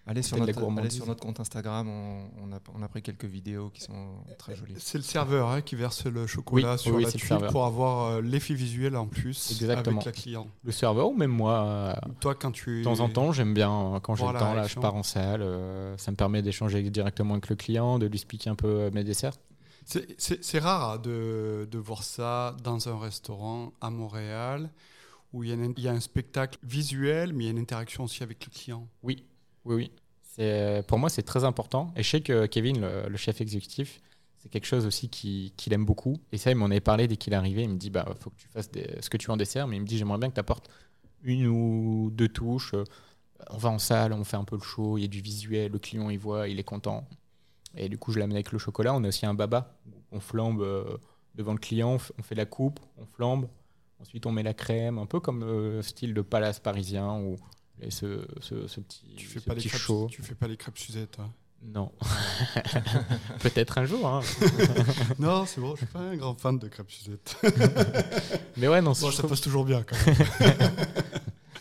Allez sur, notre, gourmandise. allez sur notre compte Instagram, on, on a, on a pris quelques vidéos qui sont très jolies. C'est le serveur hein, qui verse le chocolat Oui, sur oui, la tuile serveur. pour avoir euh, l'effet visuel en plus Exactement. avec la cliente. Le serveur ou même moi, euh, Toi, quand tu de temps en temps, j'aime bien, euh, quand j'ai le temps, là, je pars en salle. euh, ça me permet d'échanger directement avec le client, de lui expliquer un peu mes desserts. C'est- rare hein, de, de voir ça dans un restaurant à Montréal où il y, a un, il y a un spectacle visuel, mais il y a une interaction aussi avec le client. Oui, oui, oui. C'est- Pour moi, c'est très important. Et je sais que Kevin, le, chef exécutif, c'est quelque chose aussi qui- qu'il aime beaucoup. Et ça, il m'en avait parlé dès qu'il est arrivé. Il me dit, bah, faut que tu fasses ce que tu en dessert, mais il me dit, j'aimerais bien que tu apportes une ou deux touches. Euh, On va en salle, on fait un peu le show, il y a du visuel, le client il voit, il est content. Et du coup, je l'amène avec le chocolat. On a aussi un baba. On flambe euh, devant le client, on fait- la coupe, on flambe. Ensuite, on met la crème, un peu comme le style de palace parisien et ce, ce, ce petit, Tu fais ce pas les petit crêpes, show. tu fais pas les crêpes Suzette. hein. Non. Peut-être un jour. hein. non, c'est bon, je suis pas un grand fan de crêpes Suzette. Mais ouais, non, Bon, ça trouve, passe toujours bien quand même.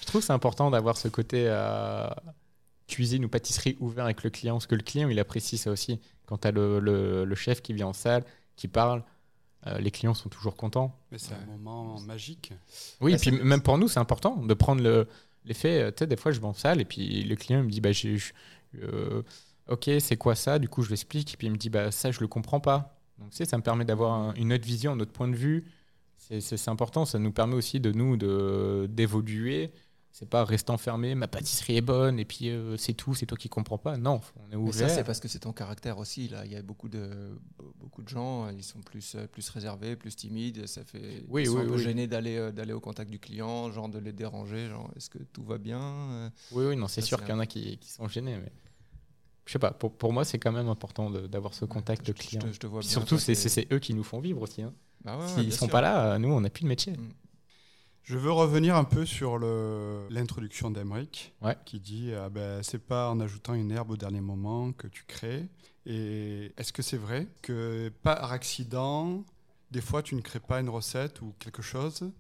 je trouve que c'est important d'avoir ce côté euh, cuisine ou pâtisserie ouvert avec le client, parce que le client, il apprécie ça aussi. Quand tu as le, le- le chef qui vient en salle, qui parle, euh, les clients sont toujours contents. Mais c'est un moment magique. Oui, et puis c'est- même pour nous, c'est important de prendre le- l'effet. euh, Tu sais, des fois, je vais en salle et puis le client me dit bah, j'ai- euh, Ok, c'est quoi ça? Du coup, je l'explique. Et puis il me dit bah, ça, je le comprends pas. Donc, tu sais, ça me permet d'avoir un- une autre vision, un autre point de vue. C'est important. Ça nous permet aussi de nous de- d'évoluer. C'est pas rester enfermé, ma pâtisserie est bonne et puis euh, c'est tout, c'est toi qui comprends pas. Non, on est Mais ça, ouvert. c'est parce que c'est ton caractère aussi. Là, il y a beaucoup de beaucoup de gens, ils sont plus euh, plus réservés, plus timides. Ça fait Oui, ils sont oui, un peu oui. gênés d'aller euh, d'aller au contact du client, genre de les déranger, genre est-ce que tout va bien euh, Oui, oui, non, c'est sûr qu'il y en a qui, qui sont gênés. Mais je sais pas, pour, pour moi, c'est quand même important d'avoir ce contact je, client. te, je te vois bien. surtout, c'est eux qui nous font vivre aussi. hein. Bah ouais, ouais, S'ils bien sont sûr. pas là, euh, nous, on n'a plus de métier. Mm. Je veux revenir un peu sur l'introduction d'Emeric, Ouais. qui dit ah ben, c'est pas en ajoutant une herbe au dernier moment que tu crées. Et est-ce que c'est vrai que par accident, des fois tu ne crées pas une recette ou quelque chose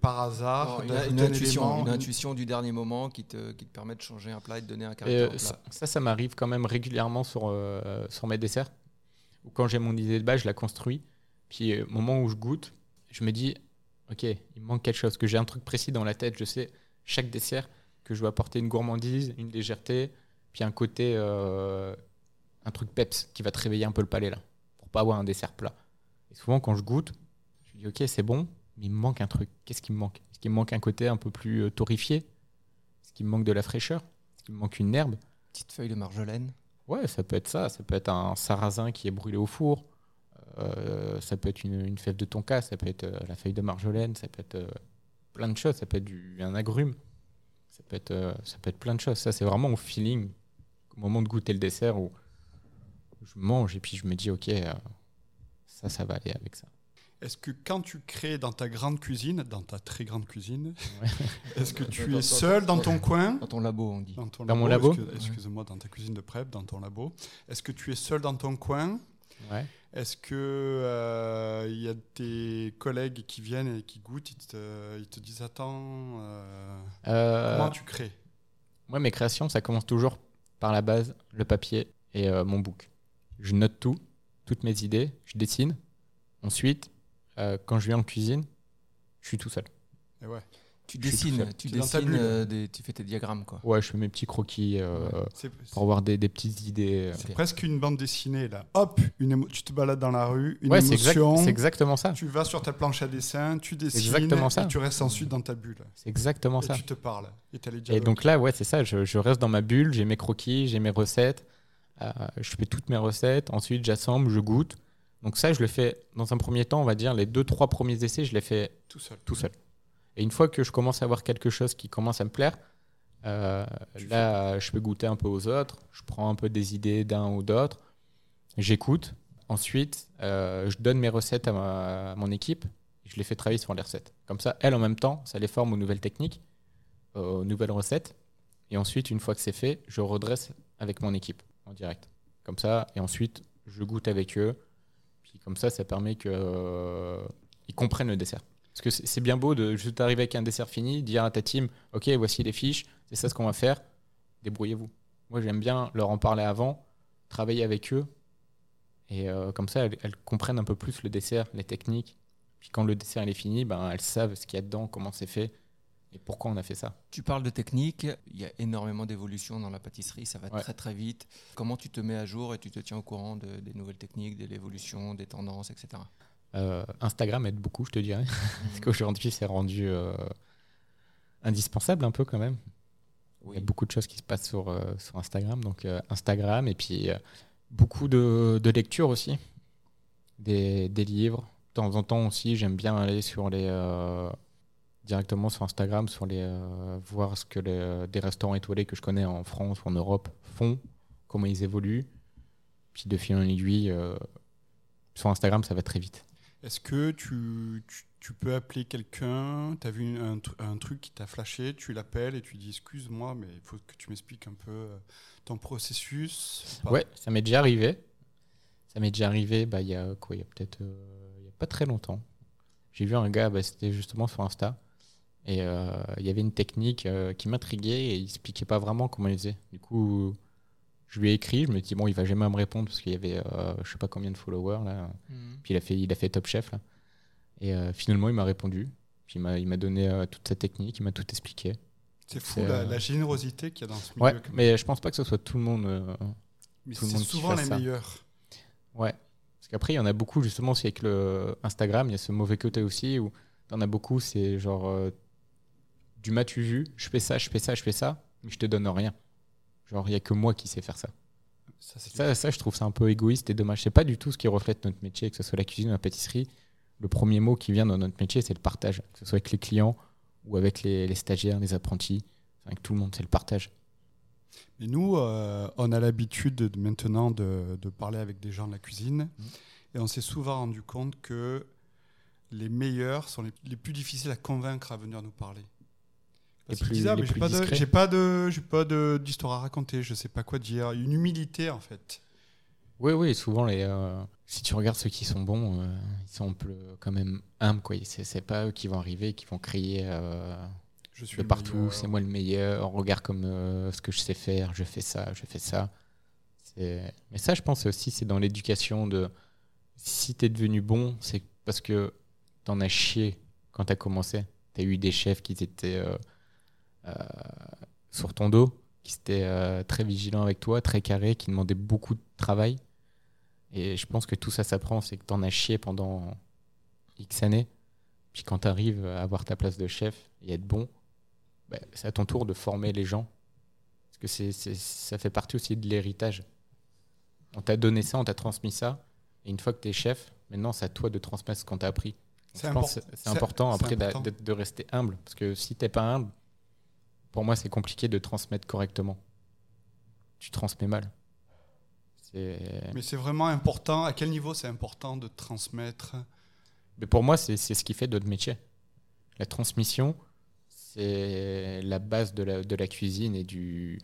par hasard Non, une, une un intuition, une intuition du dernier moment qui te, qui te permet de changer un plat et de donner un Et, caractère euh, au ça, plat. ça, ça m'arrive quand même régulièrement sur, euh, sur mes desserts. Ou quand j'ai mon idée de base, je la construis. Puis euh, au moment où je goûte, je me dis, ok, il me manque quelque chose, que j'ai un truc précis dans la tête. Je sais chaque dessert que je dois apporter une gourmandise, une légèreté, puis un côté, euh, un truc peps qui va te réveiller un peu le palais là, pour pas avoir un dessert plat. Et souvent quand je goûte, je dis, ok, c'est bon, mais il me manque un truc. Qu'est-ce qui me manque? Est-ce qu'il me manque un côté un peu plus euh, torréfié? Est-ce qu'il me manque de la fraîcheur? Est-ce qu'il me manque une herbe? Petite feuille de marjolaine. Ouais, ça peut être ça. Ça peut être un sarrasin qui est brûlé au four. Euh, ça peut être une, une fève de tonka. Ça peut être euh, la feuille de marjolaine. Ça peut être euh, plein de choses. Ça peut être du, un agrume. Ça peut, être, ça peut être plein de choses. Ça, c'est vraiment au feeling, au moment de goûter le dessert où je mange et puis je me dis, ok, ça, ça va aller avec ça. Est-ce que quand tu crées dans ta grande cuisine, dans ta très grande cuisine, Ouais. est-ce que tu es seul dans ton coin? Dans ton labo, on dit. Dans, ton Dans mon labo excuse- Excuse-moi, dans ta cuisine de prep, dans ton labo. Est-ce que tu es seul dans ton coin? Ouais. Est-ce que euh, il y a tes collègues qui viennent et qui goûtent, ils te, ils te disent attends, euh, Euh, comment tu crées? Moi, mes créations, ça commence toujours par la base, le papier et mon book. Je note tout, toutes mes idées, je dessine. Ensuite, quand je viens en cuisine, je suis tout seul. Et ouais. Tu dessines, tu dessines, euh, des- tu fais tes diagrammes quoi. Ouais, je fais mes petits croquis euh, pour avoir des, des petites idées. euh. c'est presque une bande dessinée là. Hop, une émo- tu te balades dans la rue, une Ouais, c'est exact- émotion. c'est exactement ça. Tu vas sur ta planche à dessin, tu dessines exactement ça. et tu restes ensuite dans ta bulle. C'est exactement Et ça. tu te parles. Et, t'as les Et donc là, ouais, c'est ça. Je, je reste dans ma bulle, j'ai mes croquis, j'ai mes recettes. euh, je fais toutes mes recettes. Ensuite, j'assemble, je goûte. Donc ça, je le fais dans un premier temps, on va dire, les deux, trois premiers essais, je les fais tout seul. tout seul. Et une fois que je commence à avoir quelque chose qui commence à me plaire, euh, là, je peux goûter un peu aux autres. Je prends un peu des idées d'un ou d'autre. J'écoute. Ensuite, euh, je donne mes recettes à, ma- à mon équipe. Et je les fais travailler sur les recettes. Comme ça, elles, en même temps, ça les forme aux nouvelles techniques, aux nouvelles recettes. Et ensuite, une fois que c'est fait, je redresse avec mon équipe en direct. Comme ça. Et ensuite, je goûte avec eux. Puis comme ça, ça permet qu'ils comprennent le dessert. Parce que c'est bien beau de juste arriver avec un dessert fini, dire à ta team, OK, voici les fiches, c'est ça ce qu'on va faire, débrouillez-vous. Moi, j'aime bien leur en parler avant, travailler avec eux. Et euh, comme ça, elles, elles comprennent un peu plus le dessert, les techniques. Puis quand le dessert il est fini, ben, elles savent ce qu'il y a dedans, comment c'est fait et pourquoi on a fait ça. Tu parles de technique, il y a énormément d'évolution dans la pâtisserie, ça va Ouais. très très vite. Comment tu te mets à jour et tu te tiens au courant de- des nouvelles techniques, de l'évolution, des tendances, etc. Euh, Instagram aide beaucoup, je te dirais. Parce qu'aujourd'hui, c'est rendu euh, indispensable un peu quand même. Il y a beaucoup de choses qui se passent sur, euh, sur Instagram. Donc Instagram et puis beaucoup de, de lectures aussi. Des, des livres. De temps en temps aussi, j'aime bien aller sur les, directement sur Instagram, sur les, voir ce que les, des restaurants étoilés que je connais en France ou en Europe font, comment ils évoluent. Puis de fil en aiguille, sur Instagram, ça va très vite. Est-ce que tu, tu, peux appeler quelqu'un? Tu as vu un, tru- un truc qui t'a flashé, tu l'appelles et tu dis excuse-moi, mais il faut que tu m'expliques un peu euh, ton processus. Ouais, ça m'est déjà arrivé. Ça m'est déjà arrivé, bah, il y a quoi Il y a peut-être euh, a pas très longtemps. J'ai vu un gars, bah, c'était justement sur Insta. Et euh, il y avait une technique euh, qui m'intriguait et il expliquait pas vraiment comment il faisait. Du coup, je lui ai écrit, je me dis, bon, il va jamais me répondre parce qu'il y avait euh, je sais pas combien de followers là. Puis il a fait, il a fait Top Chef là. Et euh, finalement, il m'a répondu. Puis il m'a, il m'a donné euh, toute sa technique, il m'a tout expliqué. C'est fou la, euh, la générosité qu'il y a dans ce milieu. Ouais, mais je pense pas que ce soit tout le monde. euh, mais c'est souvent les ça. meilleurs. Ouais. Parce qu'après, il y en a beaucoup, justement, aussi avec le Instagram, il y a ce mauvais côté aussi, où il y en a beaucoup, c'est genre euh, du matu vu, je fais ça, je fais ça, je fais ça, mais je te donne rien. Genre, il n'y a que moi qui sais faire ça. Ça, c'est Ça, ça, je trouve ça un peu égoïste et dommage. C'est pas du tout ce qui reflète notre métier, que ce soit la cuisine ou la pâtisserie. Le premier mot qui vient dans notre métier, c'est le partage. Que ce soit avec les clients ou avec les, les stagiaires, les apprentis, avec tout le monde, c'est le partage. Et nous, euh, on a l'habitude de- maintenant de, de parler avec des gens de la cuisine. Mhm. Et on s'est souvent rendu compte que les meilleurs sont les, les plus difficiles à convaincre à venir nous parler. Plus- disent, ah, mais j'ai pas de- j'ai pas de, j'ai pas de d'histoire à raconter, je sais pas quoi dire. Une humilité en fait. Oui, oui, souvent, les, euh, si tu regardes ceux qui sont bons, euh, ils sont peu quand même humbles. Quoi. C'est, c'est pas eux qui vont arriver, qui vont crier euh, Je suis de partout, c'est moi le meilleur, regarde comme euh, ce que je sais faire, je fais ça, je fais ça. C'est... Mais ça, je pense aussi, c'est dans l'éducation de si tu es devenu bon, c'est parce que t'en as chié quand tu as commencé. Tu as eu des chefs qui étaient euh, euh, sur ton dos, qui étaient euh, très vigilants avec toi, très carrés, qui demandaient beaucoup de travail. Et je pense que tout ça s'apprend, c'est que tu en as chié pendant X années. Puis quand tu arrives à avoir ta place de chef et être bon, bah, c'est à ton tour de former les gens. Parce que c'est, ça fait partie aussi de l'héritage. On t'a donné ça, on t'a transmis ça. Et une fois que tu es chef, maintenant c'est à toi de transmettre ce qu'on t'a appris. C'est important après important. d'être- de rester humble. Parce que si t'es pas humble, pour moi c'est compliqué de transmettre correctement. Tu transmets mal. Mais c'est vraiment important. À quel niveau c'est important de transmettre? Mais pour moi, c'est c'est ce qui fait notre métier. La transmission, c'est la base de la, de la cuisine et du,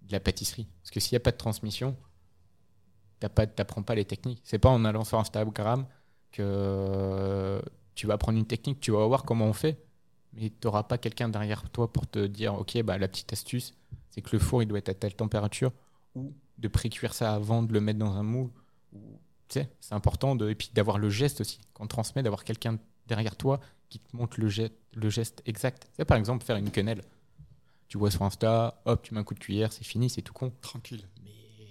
de la pâtisserie. Parce que s'il n'y a pas de transmission, tu n'apprends pas les techniques. C'est pas en allant sur Instagram que tu vas apprendre une technique, tu vas voir comment on fait, mais tu n'auras pas quelqu'un derrière toi pour te dire, OK, bah, la petite astuce, c'est que le four, il doit être à telle température, ou de précuire ça avant de le mettre dans un moule. C'est important de, et puis d'avoir le geste aussi. Quand on transmet, d'avoir quelqu'un derrière toi qui te montre le geste, le geste exact. C'est par exemple faire une quenelle. Tu vois sur Insta, hop, tu mets un coup de cuillère, c'est fini, c'est tout con. tranquille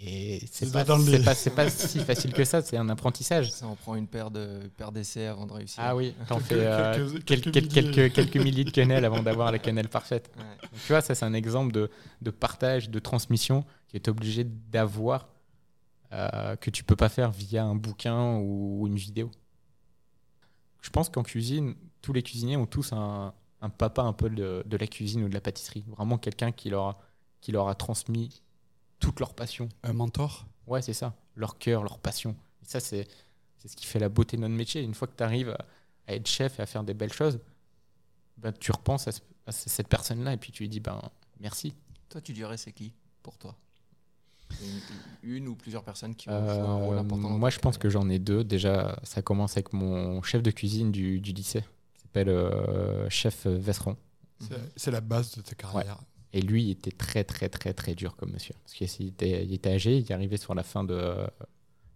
C'est pas, le si facile que ça, c'est un apprentissage. Ça en prend une paire de paire d'essais avant de réussir. Ah oui, t'en Quelques- fais euh, quelques- quelques, quelques quelques, milliers. quelques, milliers de quenelles avant d'avoir la quenelle parfaite. Ouais. Donc, tu vois, ça c'est un exemple de, de partage, de transmission qui est obligé d'avoir, euh, que tu peux pas faire via un bouquin ou une vidéo. Je pense qu'en cuisine, tous les cuisiniers ont tous un, un papa un peu de, de la cuisine ou de la pâtisserie. Vraiment quelqu'un qui leur, a, qui leur a transmis toute leur passion. Un mentor Ouais, c'est ça. Leur cœur, leur passion. Et ça, c'est c'est ce qui fait la beauté de notre métier. Une fois que tu arrives à, à être chef et à faire des belles choses, ben, tu repenses à, ce- à ce- cette personne-là et puis tu lui dis ben, merci. Toi, tu dirais c'est qui pour toi? Une, une ou plusieurs personnes qui ont joué un rôle Euh, important. dans moi, je pense que j'en ai deux. Déjà, ça commence avec mon chef de cuisine du, du lycée. Il s'appelle euh, chef Vesseron. C'est c'est la base de ta carrière. Et lui, il était très, très, très, très dur comme monsieur. Parce qu'il était, il était âgé, il arrivait sur la fin de,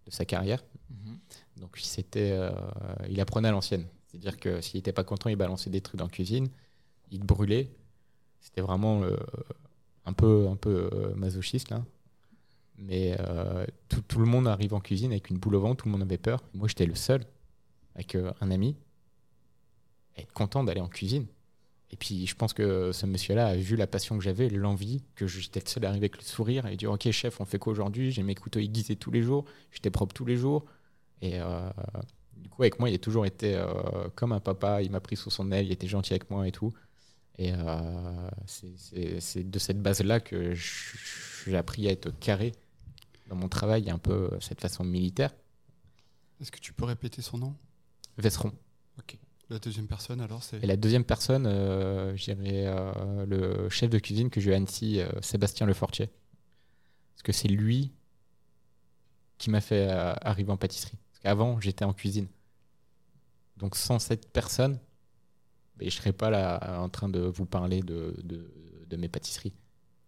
de sa carrière. Mhm. Donc, c'était, euh, il apprenait à l'ancienne. C'est-à-dire que s'il n'était pas content, il balançait des trucs dans la cuisine, il te brûlait. C'était vraiment euh, un peu, un peu euh, masochiste, là. Mais euh, tout, tout le monde arrive en cuisine avec une boule au ventre, tout le monde avait peur. Moi, j'étais le seul, avec un ami, à être content d'aller en cuisine. Et puis, je pense que ce monsieur-là a vu la passion que j'avais, l'envie, que j'étais le seul à arriver avec le sourire et dire Ok, chef, on fait quoi aujourd'hui? J'ai mes couteaux aiguisés tous les jours, j'étais propre tous les jours. Et euh, du coup, avec moi, il a toujours été euh, comme un papa. Il m'a pris sous son aile, il était gentil avec moi et tout. Et euh, c'est- de cette base-là que j'ai appris à être carré dans mon travail, un peu cette façon militaire. Est-ce que tu peux répéter son nom? Vesseron. La deuxième personne, alors, c'est. Et la deuxième personne, euh, je dirais euh, le chef de cuisine que j'ai eu à Annecy, euh, Sébastien Lefortier. Parce que c'est lui qui m'a fait euh, arriver en pâtisserie. Parce qu'avant, j'étais en cuisine. Donc sans cette personne, ben, je ne serais pas là en train de vous parler de, de, de mes pâtisseries.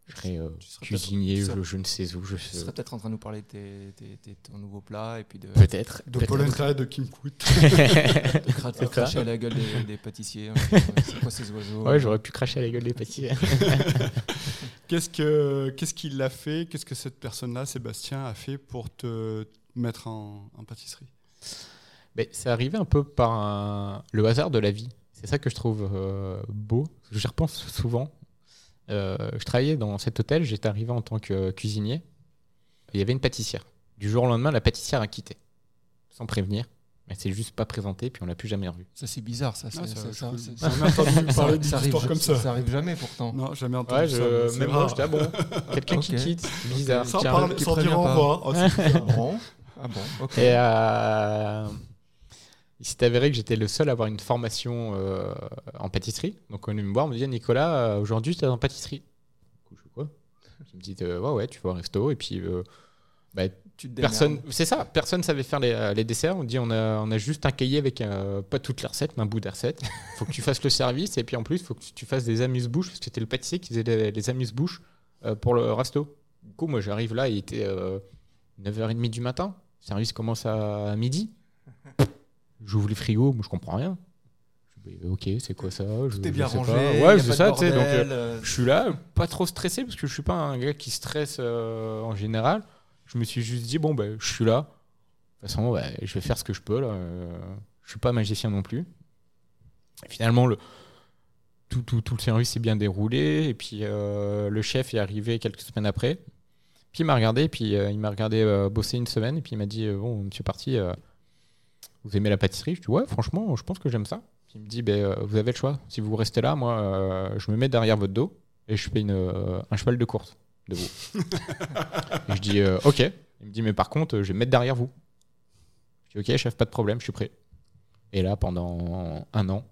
Je serais euh, cuisinier, je, je ne sais où. Je Tu serais peut-être en train de nous parler de tes, tes- tes- ton nouveau plat et puis de, Peut-être. De peut-être. Polenta et de Kim Kout. de cra- cracher à la gueule des, des pâtissiers. hein. C'est quoi ces oiseaux Ouais, j'aurais pu cracher à la gueule des pâtissiers. Qu'est-ce que qu'est-ce qu'il a fait Qu'est-ce que cette personne-là, Sébastien, a fait pour te mettre en, en pâtisserie? Mais c'est arrivé un peu par un- le hasard de la vie. C'est ça que je trouve euh, beau. J'y repense souvent. Euh, je travaillais dans cet hôtel, j'étais arrivé en tant que cuisinier. Il y avait une pâtissière. Du jour au lendemain, la pâtissière a quitté. Sans prévenir. Elle s'est juste pas présentée, puis on l'a plus jamais revue. Ça, c'est bizarre, ça. Ah, ça, ça, jamais entendu ça- parler ça arrive- d'histoires comme ça. Ça arrive jamais pourtant. Non, jamais entendu Ouais, ça. je, c'est même moi, j'étais ah bon? Quelqu'un qui Ok. quitte, bizarre. Sans, Tiens, parler, qui sans dire au pas. revoir. Oh. Bon? Ah bon, ok. Et euh, il s'est avéré que j'étais le seul à avoir une formation euh, en pâtisserie. Donc on est venu me voir, on me dit Nicolas, euh, aujourd'hui tu es en pâtisserie. Du coup, je fais quoi? Je me dis euh, ouais ouais, tu vas au resto et puis euh, bah, Tu te démerdes. personne, c'est ça, personne savait faire les, les desserts. On dit on a, on a juste un cahier avec pas toutes les recettes, mais un bout des recettes. faut que tu fasses le service et puis en plus faut que tu fasses des amuse-bouches parce que c'était le pâtissier qui faisait les, les amuse-bouches pour le resto. Du coup moi j'arrive là, il était euh, 9h30 du matin. Le service commence à midi. J'ouvre les frigos, moi je comprends rien. Je dis, ok, c'est quoi ça? Je- Tout est je bien sais rangé. pas. Ouais, c'est ça, tu sais. Donc, euh, euh, je suis là, pas trop stressé parce que je suis pas un gars qui stresse euh, en général. Je me suis juste dit, bon, ben, je suis là. De toute façon, ouais, je vais faire ce que je peux. Là. Je suis pas magicien non plus. Et finalement, le, tout, tout, tout le service s'est bien déroulé. Et puis, euh, le chef est arrivé quelques semaines après. Puis, il m'a regardé. Puis, il m'a regardé bosser une semaine. Et puis, il m'a dit, bon, monsieur Parti, vous aimez la pâtisserie Je dis, ouais, franchement, je pense que j'aime ça. Il me dit, ben, euh, vous avez le choix. Si vous restez là, moi, euh, je me mets derrière votre dos et je fais une, euh, un cheval de course de vous. et je dis euh, ok. Il me dit mais par contre, je vais me mettre derrière vous. Je dis ok, chef, pas de problème, je suis prêt. Et là, pendant un an,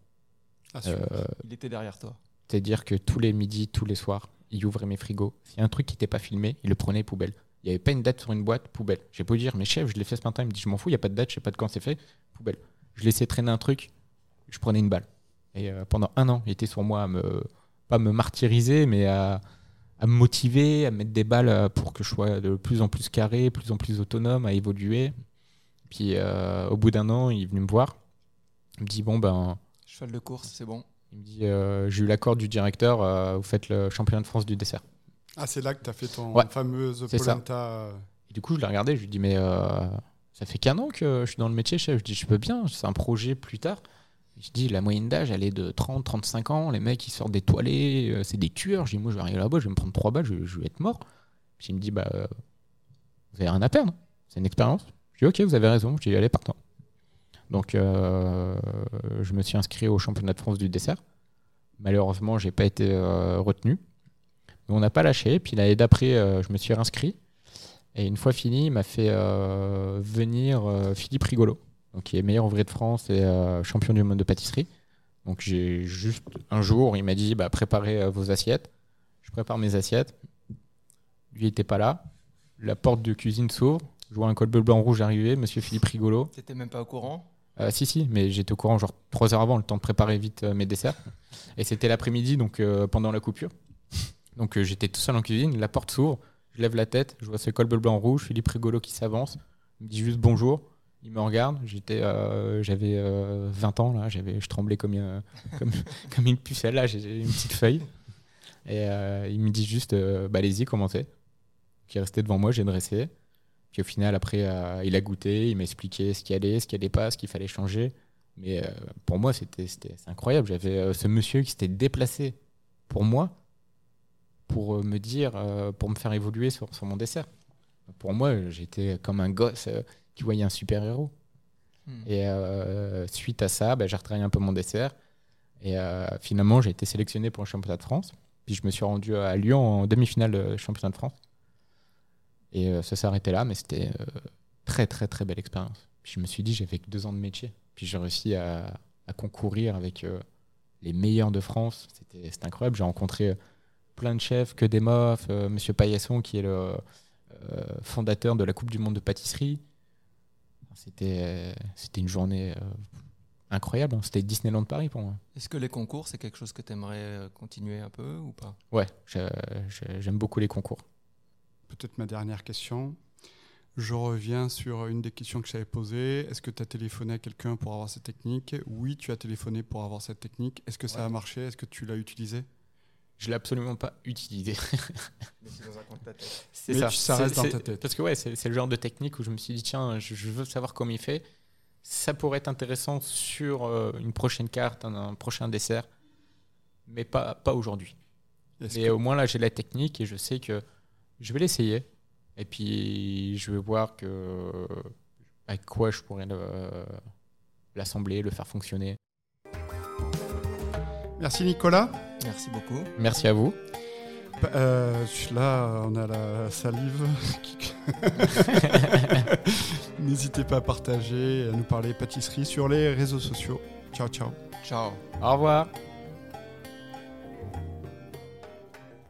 Ah, euh, Il était derrière toi. c'est-à-dire que tous les midis, tous les soirs, il ouvrait mes frigos. S'il y a un truc qui n'était pas filmé, il le prenait poubelle. Il n'y avait pas une date sur une boîte, poubelle. J'ai beau dire, mais chef, je l'ai fait ce matin. Il me dit, je m'en fous, il n'y a pas de date, je sais pas de quand c'est fait, poubelle. Je laissais traîner un truc, je prenais une balle. Et euh, pendant un an, il était sur moi à me, pas me martyriser, mais à, à me motiver, à me mettre des balles euh, pour que je sois de plus en plus carré, plus en plus autonome, à évoluer. Puis euh, au bout d'un an, il est venu me voir. Il me dit, bon, ben, Cheval de course, c'est bon. il me dit, euh, j'ai eu l'accord du directeur, vous faites le championnat de France du dessert. Ah, c'est là que tu as fait ton Ouais. fameuse polenta. Et du coup, je l'ai regardé, je lui dis, mais euh, ça fait qu'un an que je suis dans le métier, chef. Je dis, je peux bien, c'est un projet plus tard. Je dis, la moyenne d'âge, elle est de 30, 35 ans. Les mecs, ils sortent des toilets, euh, c'est des tueurs. Je dis, moi, je vais arriver là-bas, je vais me prendre trois balles, je, je vais être mort. Puis il me dit, bah, euh, vous avez rien à perdre, c'est une expérience. Je dis, ok, vous avez raison. Je dis, allez, partant. Donc, euh, je me suis inscrit au championnat de France du dessert. Malheureusement, j'ai pas été euh, retenu. Mais on n'a pas lâché. Puis l'année d'après, euh, je me suis réinscrit. Et une fois fini, il m'a fait euh, venir euh, Philippe Rigolo, donc qui est meilleur ouvrier de France et champion du monde de pâtisserie. Donc j'ai juste un jour, il m'a dit bah, préparez vos assiettes. Je prépare mes assiettes. Lui n'était pas là. La porte de cuisine s'ouvre. Je vois un col bleu blanc rouge arriver, Monsieur Philippe Rigolo. T'étais même pas au courant? Euh, si, si, mais j'étais au courant genre trois heures avant, le temps de préparer vite euh, mes desserts. Et c'était l'après-midi, donc euh, pendant la coupure. Donc euh, j'étais tout seul en cuisine, la porte s'ouvre, je lève la tête, je vois ce col blanc rouge, Philippe Rigolo qui s'avance, il me dit juste bonjour, il me regarde, j'étais, euh, j'avais euh, 20 ans là, j'avais, je tremblais comme, une- comme, comme une pucelle là, j'ai une petite feuille. Et euh, il me dit juste, euh, bah, allez-y, commencez. Qui est resté devant moi, j'ai dressé. Puis au final, après, euh, il a goûté, il m'a expliqué ce qui allait, ce qui allait pas, ce qu'il fallait changer. Mais euh, pour moi, c'était incroyable. J'avais euh, ce monsieur qui s'était déplacé pour moi, pour euh, me dire, euh, pour me faire évoluer sur, sur mon dessert. Pour moi, j'étais comme un gosse euh, qui voyait un super-héros. Hmm. Et euh, suite à ça, bah, j'ai retravaillé un peu mon dessert. Et euh, finalement, j'ai été sélectionné pour le championnat de France. Puis je me suis rendu à Lyon en demi-finale de championnat de France. Et euh, ça s'est arrêté là, mais c'était euh, très, très, très belle expérience. Puis je me suis dit, j'avais que deux ans de métier. Puis j'ai réussi à, à concourir avec euh, les meilleurs de France. C'était incroyable. J'ai rencontré euh, plein de chefs, que des mofs, euh, Monsieur Paillasson, qui est le euh, fondateur de la Coupe du Monde de pâtisserie. C'était euh, c'était une journée euh, incroyable. hein. C'était Disneyland Paris pour moi. Est-ce que les concours, c'est quelque chose que tu aimerais continuer un peu ou pas? Ouais, j'aime beaucoup les concours. Peut-être ma dernière question. Je reviens sur une des questions que j'avais posées. Est-ce que tu as téléphoné à quelqu'un pour avoir cette technique? Oui, tu as téléphoné pour avoir cette technique. Est-ce que ça Ouais. a marché? Est-ce que tu l'as utilisé Je l'ai absolument pas utilisé. Mais c'est dans un coin de ta tête. C'est Mais ça. tu- ça C'est- reste dans c'est- ta tête. Parce que ouais, c'est le genre de technique où je me suis dit tiens, je, je veux savoir comment il fait. Ça pourrait être intéressant sur euh, une prochaine carte, un, un prochain dessert, mais pas pas aujourd'hui. Et que- au moins là, j'ai la technique et je sais que je vais l'essayer. Et puis je vais voir que avec quoi je pourrais le- l'assembler, le faire fonctionner. Merci Nicolas. Merci beaucoup. Merci à vous. Bah, euh, là, on a la salive. N'hésitez pas à partager et à nous parler pâtisserie sur les réseaux sociaux. Ciao, ciao. Ciao. Au revoir.